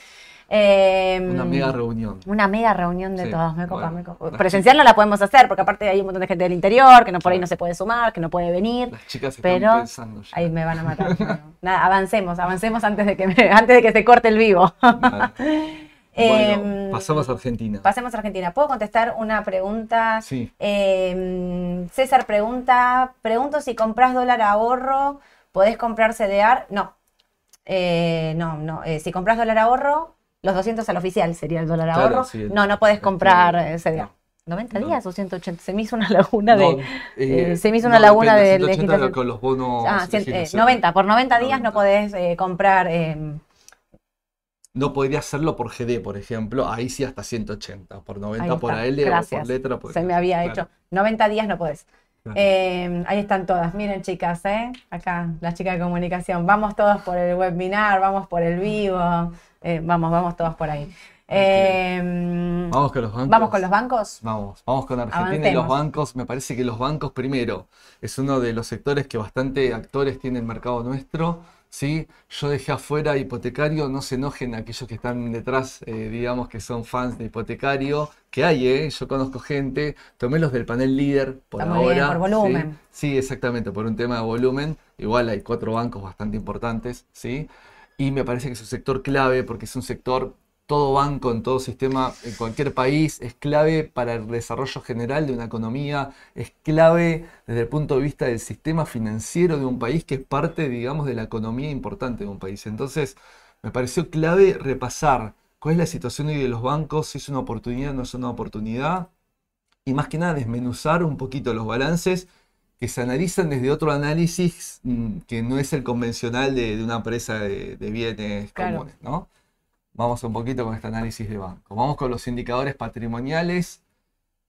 Em, una mega reunión. Una mega reunión de todos, me copa, me copa. Presencial no la podemos hacer porque aparte hay un montón de gente del interior que no por ahí no se puede sumar, que no puede venir. Las chicas pero están pensando ahí me van a matar. Nada, avancemos, avancemos antes de que antes de que se corte el vivo. Em, pasamos a Argentina. Pasemos a Argentina. ¿Puedo contestar una pregunta? Sí. Em, César pregunta, pregunto si compras dólar ahorro, ¿podés comprar CDR? No. Eh, no, no. Eh, si compras dólar ahorro, los 200 al oficial sería el dólar ahorro. no, no puedes comprar ese 90 días o 180. Se me hizo una laguna de. Eh, se me hizo una laguna de legislación. Con los bonos. Ah, 90. Por 90 días no podés eh, comprar. Em, no podría hacerlo por GD, por ejemplo. Ahí sí hasta 180. Por 90 por AL o por letra. Se me había hecho. 90 días no podés. Em, ahí están todas. Miren, chicas, ¿eh? Acá, las chicas de comunicación. Vamos todos por el webinar, vamos por el vivo. Eh, vamos, vamos todos por ahí. Em, vamos con los bancos. Vamos con los bancos. Vamos, vamos con Argentina y los bancos. Me parece que los bancos primero es uno de los sectores que bastante actores tiene el mercado nuestro. ¿sí? Yo dejé afuera hipotecario, no se enojen aquellos que están detrás, eh, digamos que son fans de hipotecario, que hay, ¿eh? yo conozco gente, tomé los del panel líder por ahora. por volumen. ¿sí? ¿sí? exactamente, por un tema de volumen. Igual hay cuatro bancos bastante importantes, ¿sí? Y me parece que es un sector clave porque es un sector, todo banco en todo sistema, en cualquier país, es clave para el desarrollo general de una economía, es clave desde el punto de vista del sistema financiero de un país que es parte, digamos, de la economía importante de un país. Entonces, me pareció clave repasar cuál es la situación hoy de los bancos, si es una oportunidad o no es una oportunidad, y más que nada desmenuzar un poquito los balances que se analizan desde otro análisis mm, que no es el convencional de, una empresa de, bienes comunes, ¿no? Vamos un poquito con este análisis de banco. Vamos con los indicadores patrimoniales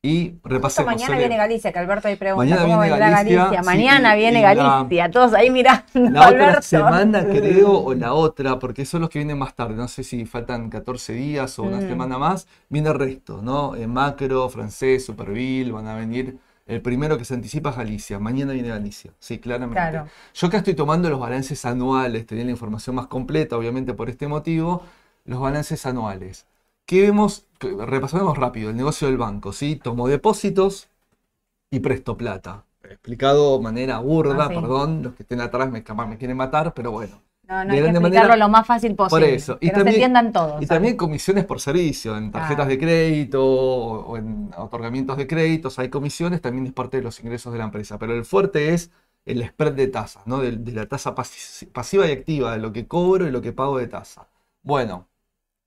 y repasemos. mañana viene Galicia, que Alberto ahí pregunta cómo vendrá Galicia. Mañana viene Galicia, todos ahí mirando. La otra semana creo, o la otra, porque son los que vienen más tarde. No sé si faltan 14 días o una mm. semana más. Viene el resto, ¿no? En macro, francés, Superville, van a venir el primero que se anticipa es Galicia. Mañana viene Galicia. Sí, claramente. Yo acá estoy tomando los balances anuales. Tenía la información más completa, obviamente por este motivo. Los balances anuales. ¿Qué vemos? Repasamos rápido. El negocio del banco. ¿sí? Tomo depósitos y presto plata. Explicado de manera burda, ah, perdón. Los que estén atrás me, me quieren matar, pero bueno. No, no hay que explicarlo lo más fácil posible. Por eso. Que y también, se entiendan todos. Y también comisiones por servicio, en tarjetas de crédito o en otorgamientos de créditos hay comisiones, también es parte de los ingresos de la empresa. Pero el fuerte es el spread de tasas, ¿no? De, la tasa pasiva y activa, de lo que cobro y lo que pago de tasa. Bueno,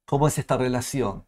¿cómo es esta relación?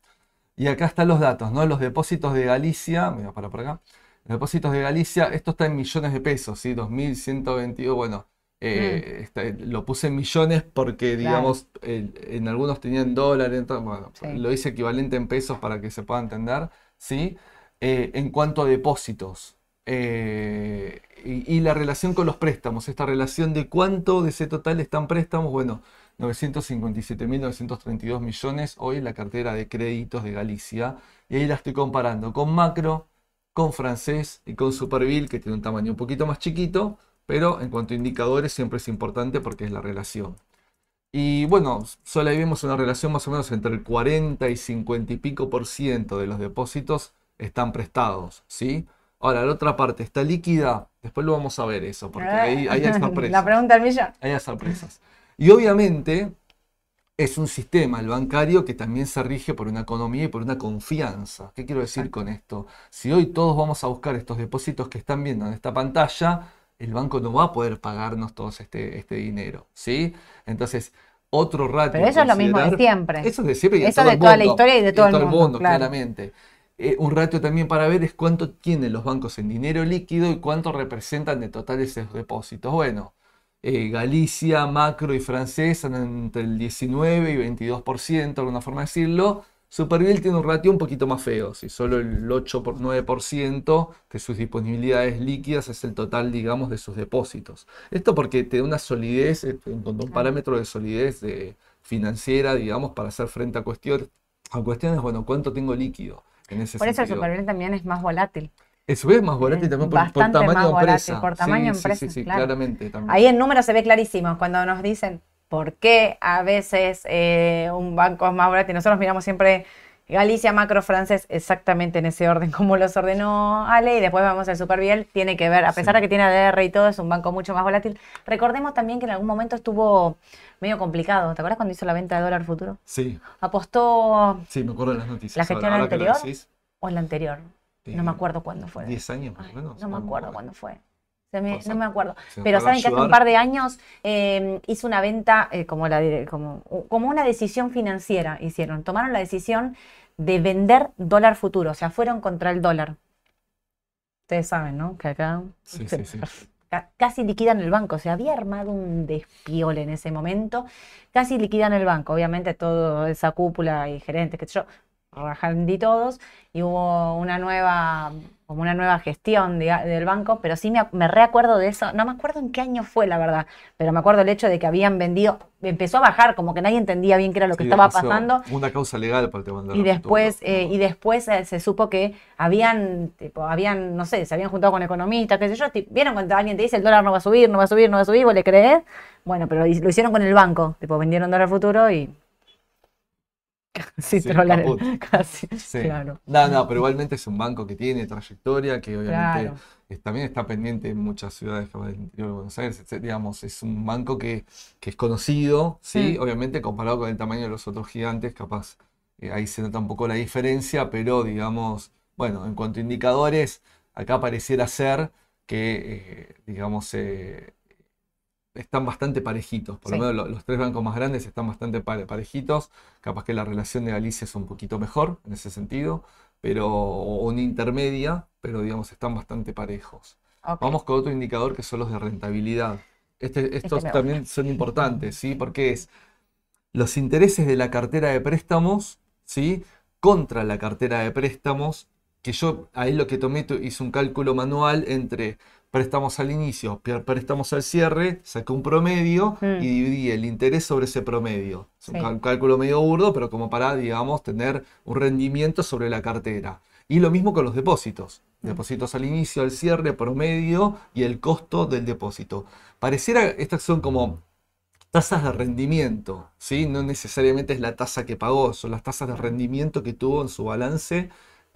Y acá están los datos, ¿no? Los depósitos de Galicia, me voy a parar por acá. Los depósitos de Galicia, esto está en millones de pesos, ¿sí? 2.122, bueno, eh, mm. este, lo puse en millones porque, digamos, en algunos tenían dólares, bueno, lo hice equivalente en pesos para que se pueda entender, ¿sí? Eh, en cuanto a depósitos eh, y, la relación con los préstamos, esta relación de cuánto de ese total están préstamos, bueno, 957.932 millones hoy en la cartera de créditos de Galicia, y ahí la estoy comparando con Macro, con Francés y con Superville, que tiene un tamaño un poquito más chiquito, pero en cuanto a indicadores siempre es importante porque es la relación. Y bueno, solo ahí vemos una relación más o menos entre el 40 y 50 y pico por ciento de los depósitos están prestados, ¿sí? Ahora, la otra parte está líquida, después lo vamos a ver eso, porque ahí, hay sorpresas. La pregunta al millón. Ahí hay sorpresas. Y obviamente es un sistema, el bancario, que también se rige por una economía y por una confianza. ¿Qué quiero decir con esto? Si hoy todos vamos a buscar estos depósitos que están viendo en esta pantalla, el banco no va a poder pagarnos todo este, este dinero, ¿sí? Entonces, otro rato. Pero eso es lo mismo de siempre. Eso es de siempre y de, eso de toda la historia y de todo, el mundo, claramente. Eh, un rato también para ver es cuánto tienen los bancos en dinero líquido y cuánto representan de total esos depósitos. Bueno, eh, Galicia, Macro y Francés están entre el 19 y 22%, de alguna forma de decirlo. Superville tiene un ratio un poquito más feo, si solo el 8 por 9% de sus disponibilidades líquidas es el total, digamos, de sus depósitos. Esto porque te da una solidez, eh, un parámetro de solidez de financiera, digamos, para hacer frente a cuestiones bueno, ¿cuánto tengo líquido? En ese por eso el Superviel también es más volátil. Eso es más volátil también por, por tamaño empresa. Por tamaño sí, empresa, sí, sí, claramente. También. Ahí el número se ve clarísimo cuando nos dicen por qué a veces eh, un banco es más volátil. Nosotros miramos siempre Galicia, macro, francés, exactamente en ese orden como los ordenó Ale, y después vamos al Superviel, tiene que ver, a pesar de que tiene ADR y todo, es un banco mucho más volátil. Recordemos también que en algún momento estuvo medio complicado, ¿te acuerdas cuando hizo la venta de dólar futuro? Sí. Apostó... Sí, me acuerdo de las noticias. ¿La gestión anterior o la anterior? no me acuerdo cuándo fue. ¿10 años más o menos? No me acuerdo cuándo fue. No me acuerdo. Pero saben que hace un par de años eh, hizo una venta eh, como, la, como, como una decisión financiera hicieron. Tomaron la decisión de vender dólar futuro, o sea, fueron contra el dólar. Ustedes saben, ¿no? Que acá sí, sí, sí. casi liquidan el banco, se había armado un despiole en ese momento, casi liquidan el banco, obviamente toda esa cúpula y gerentes, que yo, rajandí todos, y hubo una nueva como una nueva gestión del banco, pero sí me, reacuerdo de eso, no me acuerdo en qué año fue la verdad, pero me acuerdo el hecho de que habían vendido, empezó a bajar, como que nadie entendía bien qué era lo que estaba pasando. Una causa legal para el tema y después, eh, y después eh, se supo que habían, tipo, habían, no sé, se habían juntado con economistas, qué sé yo, vieron cuando alguien te dice el dólar no va a subir, no va a subir, no va a subir, vos le crees, bueno, pero lo hicieron con el banco, tipo, vendieron dólar futuro y Sí, casi, claro. No, no, pero igualmente es un banco que tiene trayectoria, que obviamente también está pendiente en muchas ciudades del interior de Buenos Aires, digamos, es un banco que, es conocido, ¿sí? Obviamente comparado con el tamaño de los otros gigantes, capaz eh, ahí se nota un poco la diferencia, pero digamos, bueno, en cuanto a indicadores, acá pareciera ser que, eh, digamos, eh, están bastante parejitos, por lo menos los, tres bancos más grandes están bastante parejitos, capaz que la relación de Galicia es un poquito mejor en ese sentido, pero o una intermedia, pero digamos están bastante parejos. Vamos con otro indicador que son los de rentabilidad. Este, este estos también son importantes, ¿sí? Porque es los intereses de la cartera de préstamos, ¿sí? Contra la cartera de préstamos, que yo ahí lo que tomé hice un cálculo manual entre préstamos al inicio, préstamos al cierre, saqué un promedio y mm. dividí el interés sobre ese promedio. Es un cálculo medio burdo, pero como para, digamos, tener un rendimiento sobre la cartera. Y lo mismo con los depósitos. Mm. Depósitos al inicio, al cierre, promedio y el costo del depósito. Pareciera, estas son como tasas de rendimiento, ¿sí? No necesariamente es la tasa que pagó, son las tasas de rendimiento que tuvo en su balance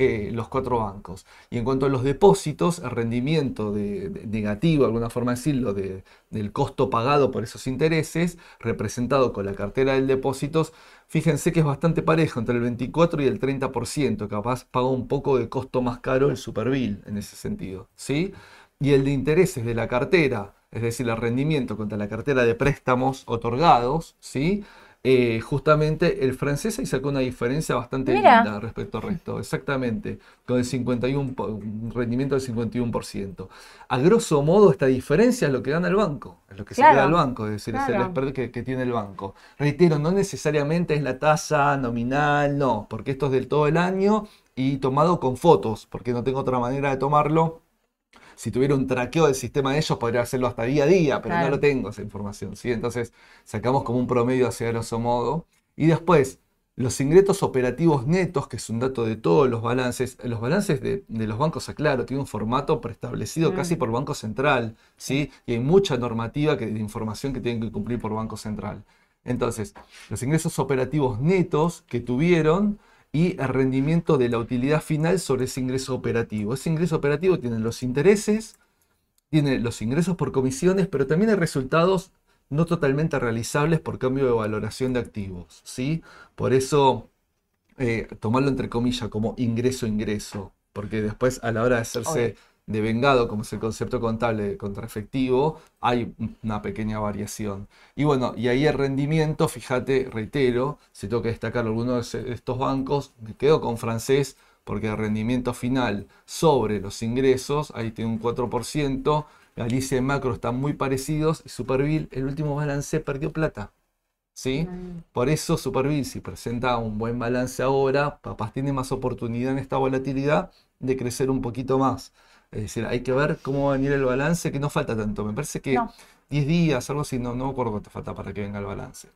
eh, los cuatro bancos. Y en cuanto a los depósitos, el rendimiento de, negativo, de alguna forma decirlo, del costo pagado por esos intereses, representado con la cartera de depósitos, fíjense que es bastante parejo, entre el 24 y el 30%, capaz paga un poco de costo más caro el Superbill en ese sentido. ¿sí? Y el de intereses de la cartera, es decir, el rendimiento contra la cartera de préstamos otorgados, ¿sí? Eh, justamente el francés ahí sacó una diferencia bastante linda respecto al resto, exactamente, con el 51, un rendimiento del 51%. A grosso modo, esta diferencia es lo que gana el banco, es lo que se queda el banco, es decir, es el spread que, que, tiene el banco. Reitero, no necesariamente es la tasa nominal, no, porque esto es del todo el año y tomado con fotos, porque no tengo otra manera de tomarlo si tuviera un traqueo del sistema de ellos, podría hacerlo hasta día a día, pero no lo tengo esa información. ¿sí? Entonces, sacamos como un promedio hacia grosso modo. Y después, los ingresos operativos netos, que es un dato de todos los balances, los balances de, los bancos, aclaro, tiene un formato preestablecido mm. casi por Banco Central, ¿sí? Y hay mucha normativa que, de información que tienen que cumplir por Banco Central. Entonces, los ingresos operativos netos que tuvieron y el rendimiento de la utilidad final sobre ese ingreso operativo. Ese ingreso operativo tiene los intereses, tiene los ingresos por comisiones, pero también hay resultados no totalmente realizables por cambio de valoración de activos. ¿sí? Por eso, eh, tomarlo entre comillas como ingreso-ingreso, porque después a la hora de hacerse vengado, como es el concepto contable contra efectivo, hay una pequeña variación. Y bueno, y ahí el rendimiento, fíjate, reitero, si tengo que destacar alguno de estos bancos, me quedo con francés porque el rendimiento final sobre los ingresos, ahí tiene un 4%, Galicia y Macro están muy parecidos y Superville, el último balance perdió plata. ¿Sí? Mm. Por eso Superville, si presenta un buen balance ahora, papás tiene más oportunidad en esta volatilidad de crecer un poquito más. Es decir, hay que ver cómo va a venir el balance, que no falta tanto. Me parece que 10 días, algo así, no, no me acuerdo cuánto falta para que venga el balance.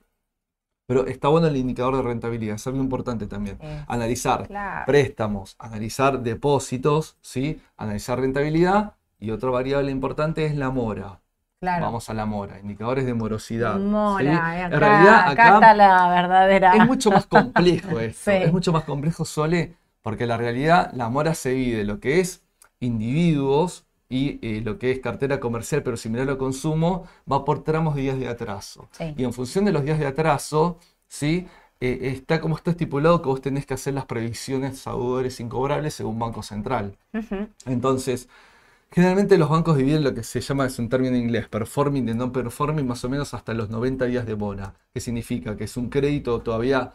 Pero está bueno el indicador de rentabilidad, es algo importante también. analizar préstamos, analizar depósitos, ¿sí? analizar rentabilidad y otra variable importante es la mora. Vamos a la mora, indicadores de morosidad. Mora, en realidad acá, está la verdadera. Es mucho más complejo esto, es mucho más complejo, Sole, porque la realidad, la mora se divide lo que es individuos y eh, lo que es cartera comercial, pero similar al consumo, va por tramos de días de atraso. Y en función de los días de atraso, ¿sí? Eh, está como está estipulado que vos tenés que hacer las previsiones a deudores incobrables según Banco Central. Entonces, generalmente los bancos dividen lo que se llama, es un término en inglés, performing de non performing, más o menos hasta los 90 días de mora. ¿Qué significa? Que es un crédito todavía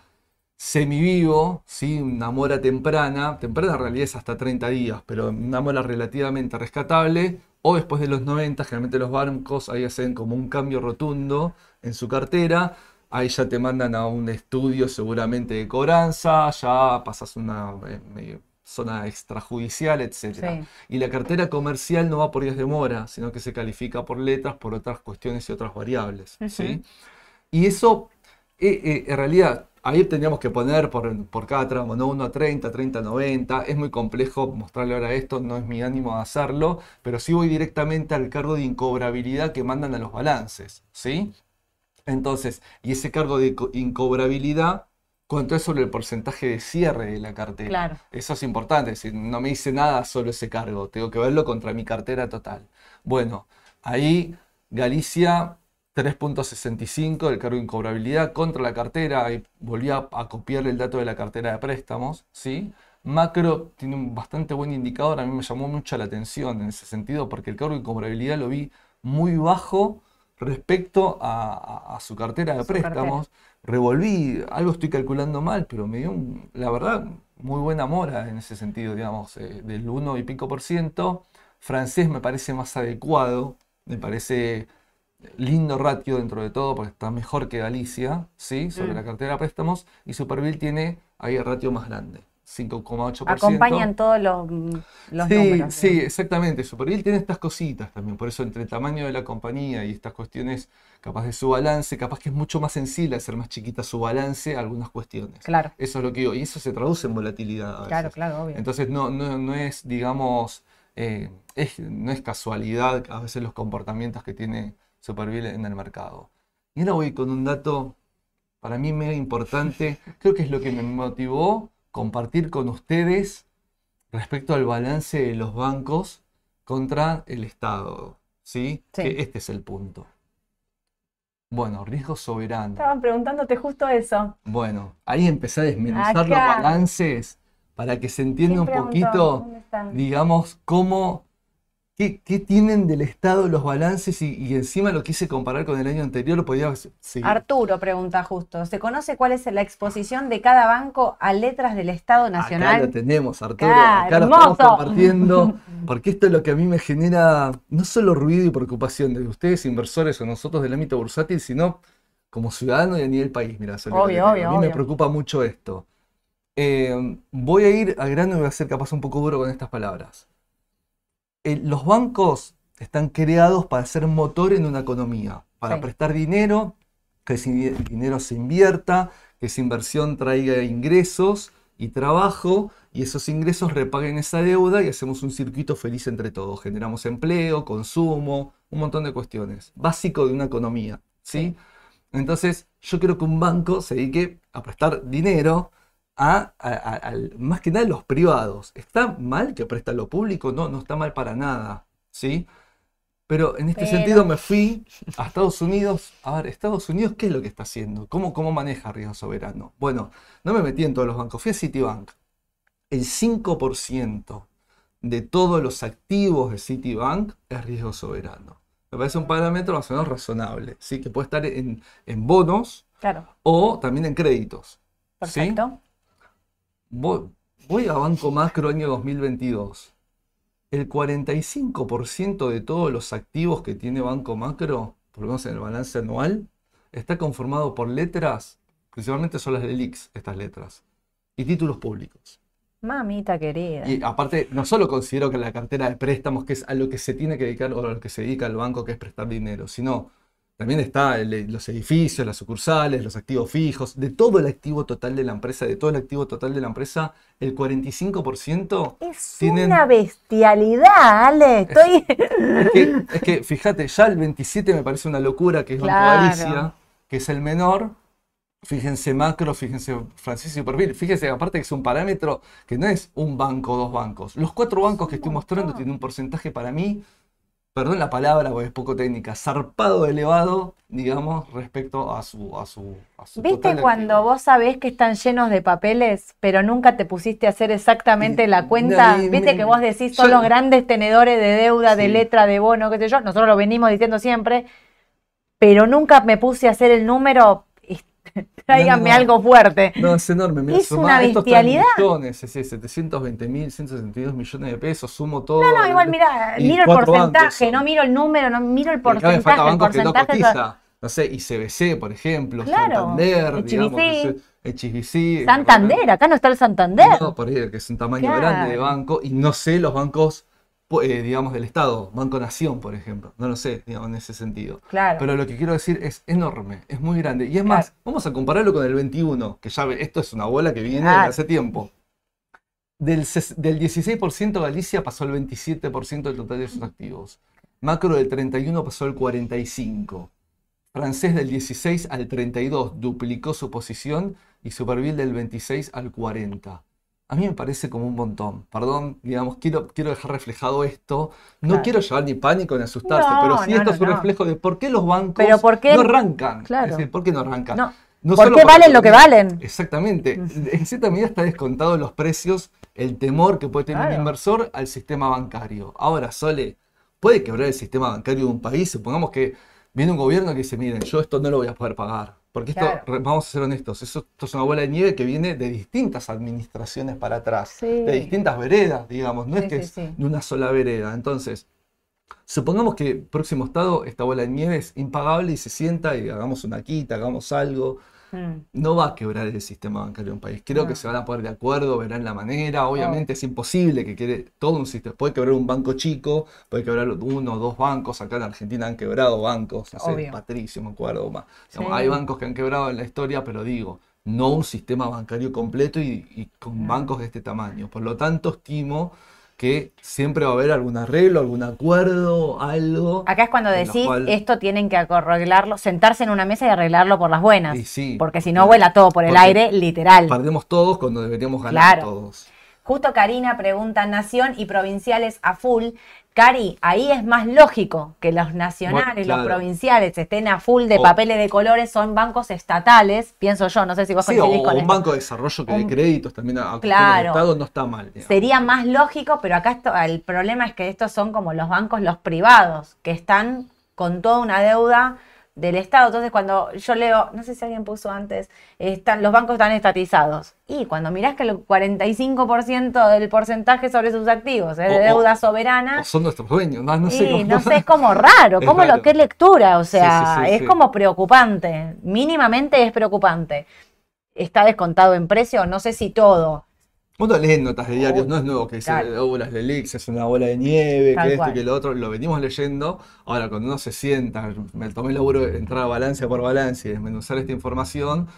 semivivo, ¿sí? una mora temprana, temprana en realidad es hasta 30 días, pero una mora relativamente rescatable, o después de los 90, generalmente los bancos ahí hacen como un cambio rotundo en su cartera, ahí ya te mandan a un estudio seguramente de cobranza, ya pasas una eh, zona extrajudicial, etc. Y la cartera comercial no va por días de mora, sino que se califica por letras, por otras cuestiones y otras variables. ¿sí? Y eso, eh, eh, en realidad, Ahí tendríamos que poner por, cada tramo, ¿no? 1 a 30, 30 a 90. Es muy complejo mostrarle ahora esto, no es mi ánimo de hacerlo, pero sí voy directamente al cargo de incobrabilidad que mandan a los balances, ¿sí? Entonces, y ese cargo de incobrabilidad, ¿cuánto es sobre el porcentaje de cierre de la cartera? Claro. Eso es importante, es no me dice nada solo ese cargo, tengo que verlo contra mi cartera total. Bueno, ahí Galicia 3.65 del cargo de incobrabilidad contra la cartera, y volví a, copiar el dato de la cartera de préstamos, ¿sí? Macro tiene un bastante buen indicador, a mí me llamó mucho la atención en ese sentido, porque el cargo de incobrabilidad lo vi muy bajo respecto a, su cartera de préstamos. Revolví, algo estoy calculando mal, pero me dio, la verdad, muy buena mora en ese sentido, digamos, eh, del 1 y pico por ciento. Francés me parece más adecuado, me parece lindo ratio dentro de todo, porque está mejor que Galicia, ¿sí? Sobre mm. la cartera de préstamos, y Superville tiene ahí el ratio más grande. 5,8%. Acompañan todos los, los sí, números. Sí, exactamente. Superville tiene estas cositas también. Por eso, entre el tamaño de la compañía y estas cuestiones, capaz de su balance, capaz que es mucho más sensible hacer más chiquita su balance a algunas cuestiones. Claro. Eso es lo que digo. Y eso se traduce en volatilidad. Claro, claro, obvio. Entonces, no, no, no es, digamos, eh, es, no es casualidad a veces los comportamientos que tiene bien en el mercado. Y ahora voy con un dato para mí mega importante, creo que es lo que me motivó compartir con ustedes respecto al balance de los bancos contra el Estado. ¿sí? Que este es el punto. Bueno, riesgo soberano. Estaban preguntándote justo eso. Bueno, ahí empecé a desmenuzar los balances para que se entienda un poquito, digamos, cómo ¿Qué, tienen del Estado los balances? Y, encima lo quise comparar con el año anterior, lo podía seguir. Arturo pregunta justo, ¿se conoce cuál es la exposición de cada banco a letras del Estado Nacional? Acá lo tenemos, Arturo. Acá, lo estamos compartiendo, porque esto es lo que a mí me genera no solo ruido y preocupación de ustedes, inversores o nosotros del ámbito bursátil, sino como ciudadano y a nivel país. Mira, obvio, obvio, a mí me preocupa mucho esto. Eh, voy a ir al grano y voy a ser capaz un poco duro con estas palabras los bancos están creados para ser motor en una economía, para prestar dinero, que ese dinero se invierta, que esa inversión traiga ingresos y trabajo, y esos ingresos repaguen esa deuda y hacemos un circuito feliz entre todos. Generamos empleo, consumo, un montón de cuestiones. Básico de una economía, ¿sí? Entonces, yo creo que un banco se dedique a prestar dinero a, más que nada los privados. ¿Está mal que presta lo público? No, no está mal para nada, ¿sí? Pero en este sentido me fui a Estados Unidos. A ver, Estados Unidos, ¿qué es lo que está haciendo? ¿Cómo, cómo maneja riesgo soberano? Bueno, no me metí en todos los bancos, fui a Citibank. El 5% de todos los activos de Citibank es riesgo soberano. Me parece un parámetro más o menos razonable, ¿sí? Que puede estar en, bonos o también en créditos. Perfecto. Voy, a Banco Macro año 2022. El 45% de todos los activos que tiene Banco Macro, por lo menos en el balance anual, está conformado por letras, principalmente son las del IX, estas letras, y títulos públicos. Mamita querida. Y aparte, no solo considero que la cartera de préstamos, que es a lo que se tiene que dedicar o a lo que se dedica el banco, que es prestar dinero, sino también está los edificios, las sucursales, los activos fijos, de todo el activo total de la empresa, de todo el activo total de la empresa, el 45% es una bestialidad, Ale. Estoy... Es, que, fíjate, ya el 27 me parece una locura, que es Banco Galicia, que es el menor. Fíjense macro, fíjense Francisco perfil, fíjense aparte que es un parámetro que no es un banco o dos bancos. Los cuatro bancos que estoy mostrando tienen un porcentaje para mí perdón la palabra porque es poco técnica, zarpado elevado, digamos, respecto a su... A su, ¿Viste cuando vos sabés que están llenos de papeles, pero nunca te pusiste a hacer exactamente la cuenta? ¿Viste que vos decís son los grandes tenedores de deuda, de letra, de bono, qué sé yo? Nosotros lo venimos diciendo siempre, pero nunca me puse a hacer el número Tráiganme algo fuerte. No, es enorme. es una bestialidad. Millones, es, 720 mil, 162 millones de pesos, sumo todo. No, no, igual mira, miro el porcentaje, no miro el número, no miro el porcentaje. El porcentaje que no, no sé, ICBC, por ejemplo, Santander, digamos, HSBC. Santander, acá no está el Santander. No, por ahí, que es un tamaño grande de banco, y no sé los bancos eh, digamos, del Estado, Banco Nación, por ejemplo. No lo sé, digamos, en ese sentido. Claro. Pero lo que quiero decir es enorme, es muy grande. Y es más, vamos a compararlo con el 21, que ya esto es una bola que viene de hace tiempo. Del, del 16% Galicia pasó al 27% del total de sus activos. Macro del 31 pasó al 45. Francés del 16 al 32 duplicó su posición y Superville del 26 al 40 a mí me parece como un montón. Perdón, digamos, quiero, quiero dejar reflejado esto. No quiero llevar ni pánico ni asustarse, pero sí esto es un reflejo de por qué los bancos no arrancan. Claro. Es decir, ¿por qué no arrancan? No. ¿Por qué valen lo que valen? Exactamente. En cierta medida está descontado los precios, el temor que puede tener un inversor al sistema bancario. Ahora, Sole, ¿puede quebrar el sistema bancario de un país? Supongamos que viene un gobierno que dice, miren, yo esto no lo voy a poder pagar. Porque esto, vamos a ser honestos, esto es una bola de nieve que viene de distintas administraciones para atrás, de distintas veredas, digamos, no es que es de una sola vereda. Entonces, supongamos que próximo estado, esta bola de nieve es impagable y se sienta y hagamos una quita, hagamos algo, Mm. No va a quebrar el sistema bancario de un país. Creo que se van a poner de acuerdo, verán la manera. Obviamente es imposible que quede todo un sistema. Puede quebrar un banco chico, puede quebrar uno o dos bancos. Acá en Argentina han quebrado bancos. No sé, Patricio, me acuerdo más. Hay bancos que han quebrado en la historia, pero digo, no un sistema bancario completo y, con bancos de este tamaño. Por lo tanto, estimo que siempre va a haber algún arreglo, algún acuerdo, algo. Acá es cuando decís, esto tienen que arreglarlo, sentarse en una mesa y arreglarlo por las buenas. porque si no vuela todo por el aire, literal. Perdemos todos cuando deberíamos ganar todos. Justo Karina pregunta, Nación y provinciales a full. Cari, ahí es más lógico que los nacionales, los provinciales estén a full de papeles de colores, son bancos estatales, pienso yo, no sé si vos sí, coincidís o un banco de desarrollo que de créditos también a claro, Estado no está mal. Sería más lógico, pero acá el problema es que estos son como los bancos, los privados, que están con toda una deuda del Estado. Entonces, cuando yo leo, no sé si alguien puso antes, están, los bancos están estatizados. Y cuando mirás que el 45% del porcentaje sobre sus activos es de deuda soberana. son nuestros dueños, no, sé. Cómo... No sé, es como raro, como lo que lectura, o sea, es como preocupante. Mínimamente es preocupante. Está descontado en precio, no sé si todo. Uno lee notas de diarios, no es nuevo que dice obras de leaks, es una bola de nieve, que esto y que lo otro, lo venimos leyendo. Ahora, cuando uno se sienta, me tomé el laburo de entrar a balance por balance y desmenuzar esta información,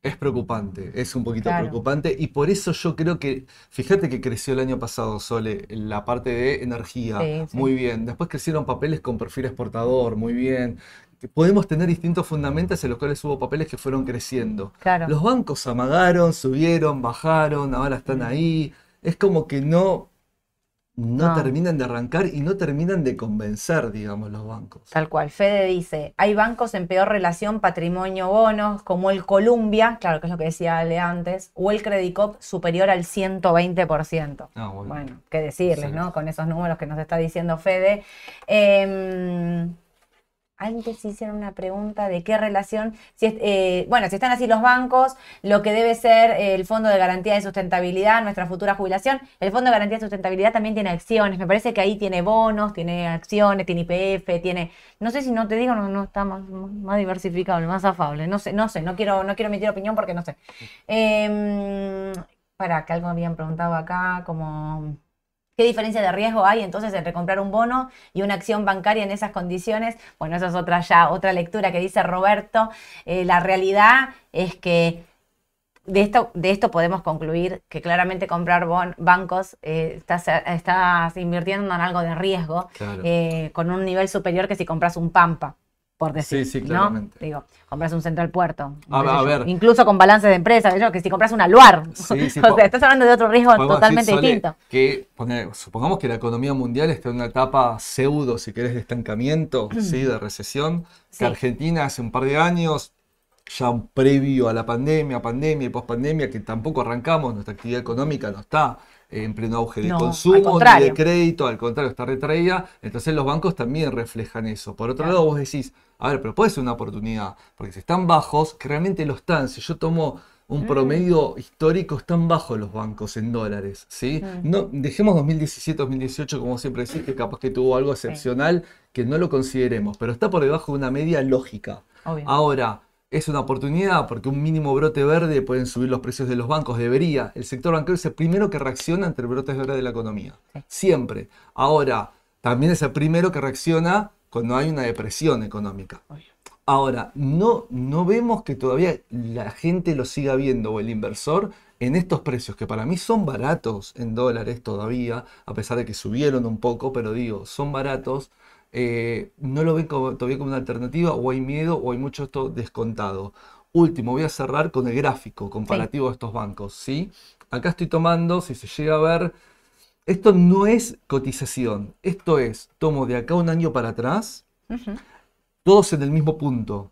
es preocupante, es un poquito preocupante. Y por eso yo creo que, fíjate que creció el año pasado, Sole, la parte de energía, muy bien. Después crecieron papeles con perfil exportador, muy bien podemos tener distintos fundamentos en los cuales hubo papeles que fueron creciendo. Los bancos amagaron, subieron, bajaron, ahora están ahí. Es como que no, no, terminan de arrancar y no terminan de convencer, digamos, los bancos. Tal cual. Fede dice, hay bancos en peor relación patrimonio-bonos, como el Columbia, claro que es lo que decía Ale antes, o el Credicop superior al 120%. Ah, bueno. bueno, qué decirles, ¿no? Con esos números que nos está diciendo Fede. Eh, antes hicieron una pregunta de qué relación, si eh, bueno, si están así los bancos, lo que debe ser el Fondo de Garantía de Sustentabilidad, nuestra futura jubilación, el Fondo de Garantía de Sustentabilidad también tiene acciones, me parece que ahí tiene bonos, tiene acciones, tiene IPF, tiene, no sé si no te digo, no, no está más, más diversificable, más afable, no sé, no sé, no quiero, no quiero emitir opinión porque no sé. Em, para que algo habían preguntado acá, como ¿Qué diferencia de riesgo hay entonces entre comprar un bono y una acción bancaria en esas condiciones? Bueno, esa es otra ya, otra lectura que dice Roberto. Eh, la realidad es que de esto, de esto podemos concluir que claramente comprar bancos eh, estás, invirtiendo en algo de riesgo eh, con un nivel superior que si compras un Pampa por decir. Sí, sí, claramente. Digo, compras un Central Puerto. A, ver. Incluso con balance de empresa, que si compras una Luar. Sí, sí, o sea, estás hablando de otro riesgo totalmente distinto. Que, supongamos que la economía mundial está en una etapa pseudo, si querés, de estancamiento, ¿sí? de recesión. Que Argentina hace un par de años, ya previo a la pandemia, pandemia y pospandemia, que tampoco arrancamos, nuestra actividad económica no está en pleno auge de consumo ni de crédito, al contrario, está retraída. Entonces los bancos también reflejan eso. Por otro lado, vos decís, a ver, pero puede ser una oportunidad, porque si están bajos, que realmente lo están. Si yo tomo un mm. promedio histórico, están bajos los bancos en dólares. ¿sí? Mm. No, dejemos 2017-2018, como siempre decís, que capaz que tuvo algo excepcional, que no lo consideremos, pero está por debajo de una media lógica. Ahora, es una oportunidad porque un mínimo brote verde pueden subir los precios de los bancos. Debería. El sector bancario es el primero que reacciona ante el brote verde de la economía. Siempre. Ahora, también es el primero que reacciona cuando hay una depresión económica. Ahora, no, no vemos que todavía la gente lo siga viendo o el inversor en estos precios, que para mí son baratos en dólares todavía, a pesar de que subieron un poco, pero digo, son baratos. Eh, no lo ven todavía como una alternativa, o hay miedo, o hay mucho esto descontado. Último, voy a cerrar con el gráfico comparativo de estos bancos. ¿sí? Acá estoy tomando, si se llega a ver, esto no es cotización, esto es, tomo de acá un año para atrás, todos en el mismo punto,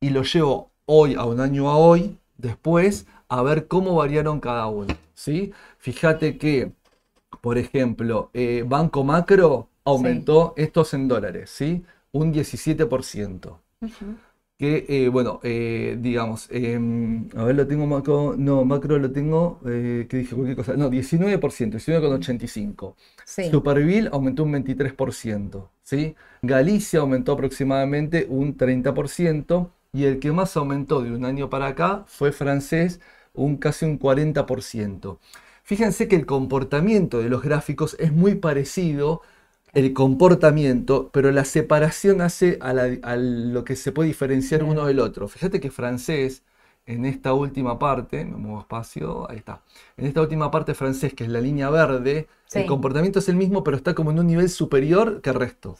y lo llevo hoy a un año a hoy, después, a ver cómo variaron cada uno. ¿sí? Fíjate que, por ejemplo, eh, Banco Macro aumentó estos en dólares, ¿sí? Un 17%. Que, eh, bueno, eh, digamos, em, a ver, lo tengo macro, no, macro lo tengo, eh, que dije cualquier cosa, no, 19%, 19,85%. Sí. Superville aumentó un 23%, ¿sí? Galicia aumentó aproximadamente un 30%, y el que más aumentó de un año para acá fue francés, un casi un 40%. Fíjense que el comportamiento de los gráficos es muy parecido el comportamiento, pero la separación hace a, lo que se puede diferenciar uno del otro. Fíjate que francés, en esta última parte, me muevo espacio, ahí está. En esta última parte francés, que es la línea verde, el comportamiento es el mismo, pero está como en un nivel superior que el resto.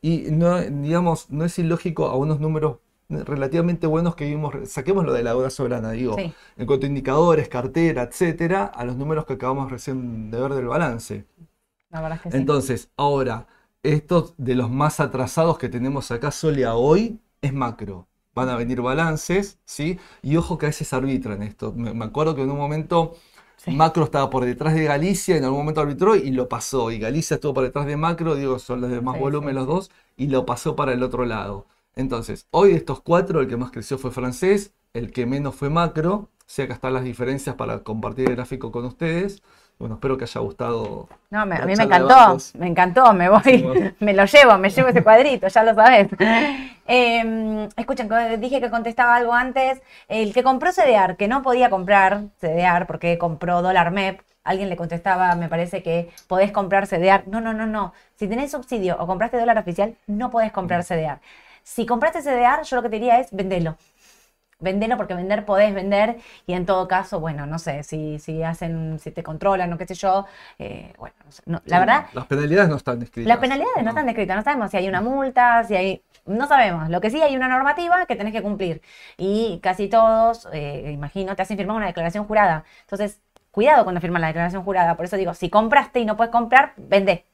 Y no, digamos, no es ilógico a unos números relativamente buenos que vimos, saquemos lo de la deuda soberana, digo, en cuanto a indicadores, cartera, etcétera, a los números que acabamos recién de ver del balance. Entonces, ahora, estos de los más atrasados que tenemos acá, Solia hoy, es macro. Van a venir balances, ¿sí? Y ojo que a veces arbitran esto. Me, acuerdo que en un momento Macro estaba por detrás de Galicia, en algún momento arbitró y lo pasó. Y Galicia estuvo por detrás de Macro, digo, son los de más volumen los dos, y lo pasó para el otro lado. Entonces, hoy de estos cuatro, el que más creció fue francés, el que menos fue Macro. O sea, acá están las diferencias para compartir el gráfico con ustedes. Bueno, espero que haya gustado. No, a mí me encantó, me encantó, me voy, me lo llevo, me llevo ese cuadrito, ya lo sabes. Eh, escuchen, dije que contestaba algo antes. El que compró CDR, que no podía comprar CDR porque compró dólar MEP, alguien le contestaba, me parece que podés comprar CDR. No, no, no, no. Si tenés subsidio o compraste dólar oficial, no podés comprar CDR. Si compraste CDR, yo lo que te diría es vendelo vendelo porque vender podés vender y en todo caso, bueno, no sé, si, si hacen, si te controlan o qué sé yo, eh, bueno, la verdad... Las penalidades no están descritas. Las penalidades no. están descritas, no sabemos si hay una multa, si hay... No sabemos, lo que sí hay una normativa que tenés que cumplir y casi todos, eh, imagino, te hacen firmar una declaración jurada. Entonces, cuidado cuando firman la declaración jurada, por eso digo, si compraste y no puedes comprar, vende.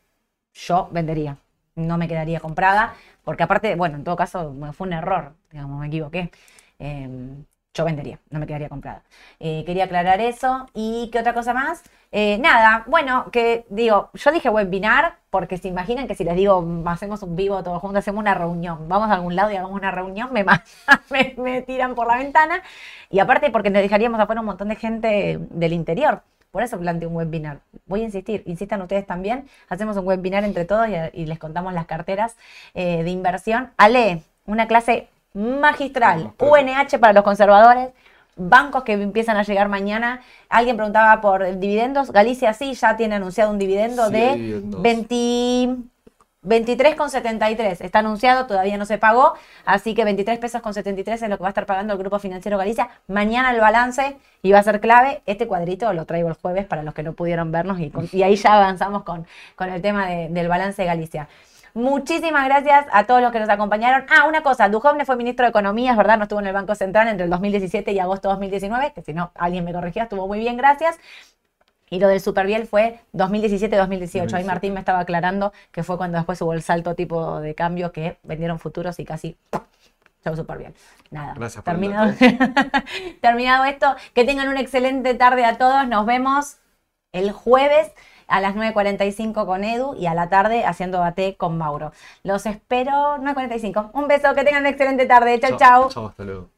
Yo vendería, no me quedaría comprada, porque aparte, bueno, en todo caso fue un error, digamos, me equivoqué. Em, yo vendería, no me quedaría comprada. Eh, quería aclarar eso. ¿Y qué otra cosa más? Eh, nada, bueno, que digo, yo dije webinar porque se imaginan que si les digo hacemos un vivo todos juntos, hacemos una reunión, vamos a algún lado y hagamos una reunión, me, me, tiran por la ventana. Y aparte porque nos dejaríamos afuera un montón de gente del interior. Por eso planteé un webinar. Voy a insistir, insistan ustedes también. Hacemos un webinar entre todos y, les contamos las carteras eh, de inversión. Ale, una clase magistral. UNH para los conservadores. bancos que empiezan a llegar mañana. Alguien preguntaba por dividendos. Galicia sí, ya tiene anunciado un dividendo de 20... 23,73 está anunciado, todavía no se pagó, así que 23 pesos con 73 es lo que va a estar pagando el Grupo Financiero Galicia. Mañana el balance y va a ser clave. Este cuadrito lo traigo el jueves para los que no pudieron vernos y, ahí ya avanzamos con, con el tema del balance de Galicia. Muchísimas gracias a todos los que nos acompañaron. Ah, una cosa, Duhovne fue ministro de Economía, es verdad, no estuvo en el Banco Central entre el 2017 y agosto de 2019, que si no, alguien me corregía, estuvo muy bien, gracias. Y lo del Superbiel fue 2017-2018. Ahí Martín me estaba aclarando que fue cuando después hubo el salto tipo de cambio que vendieron futuros y casi chau Superbiel. Nada. Gracias por terminado, terminado esto. Que tengan una excelente tarde a todos. Nos vemos el jueves a las 9.45 con Edu y a la tarde haciendo bate con Mauro. Los espero 9.45. Un beso, que tengan una excelente tarde. Chau, chau. Chau, hasta luego.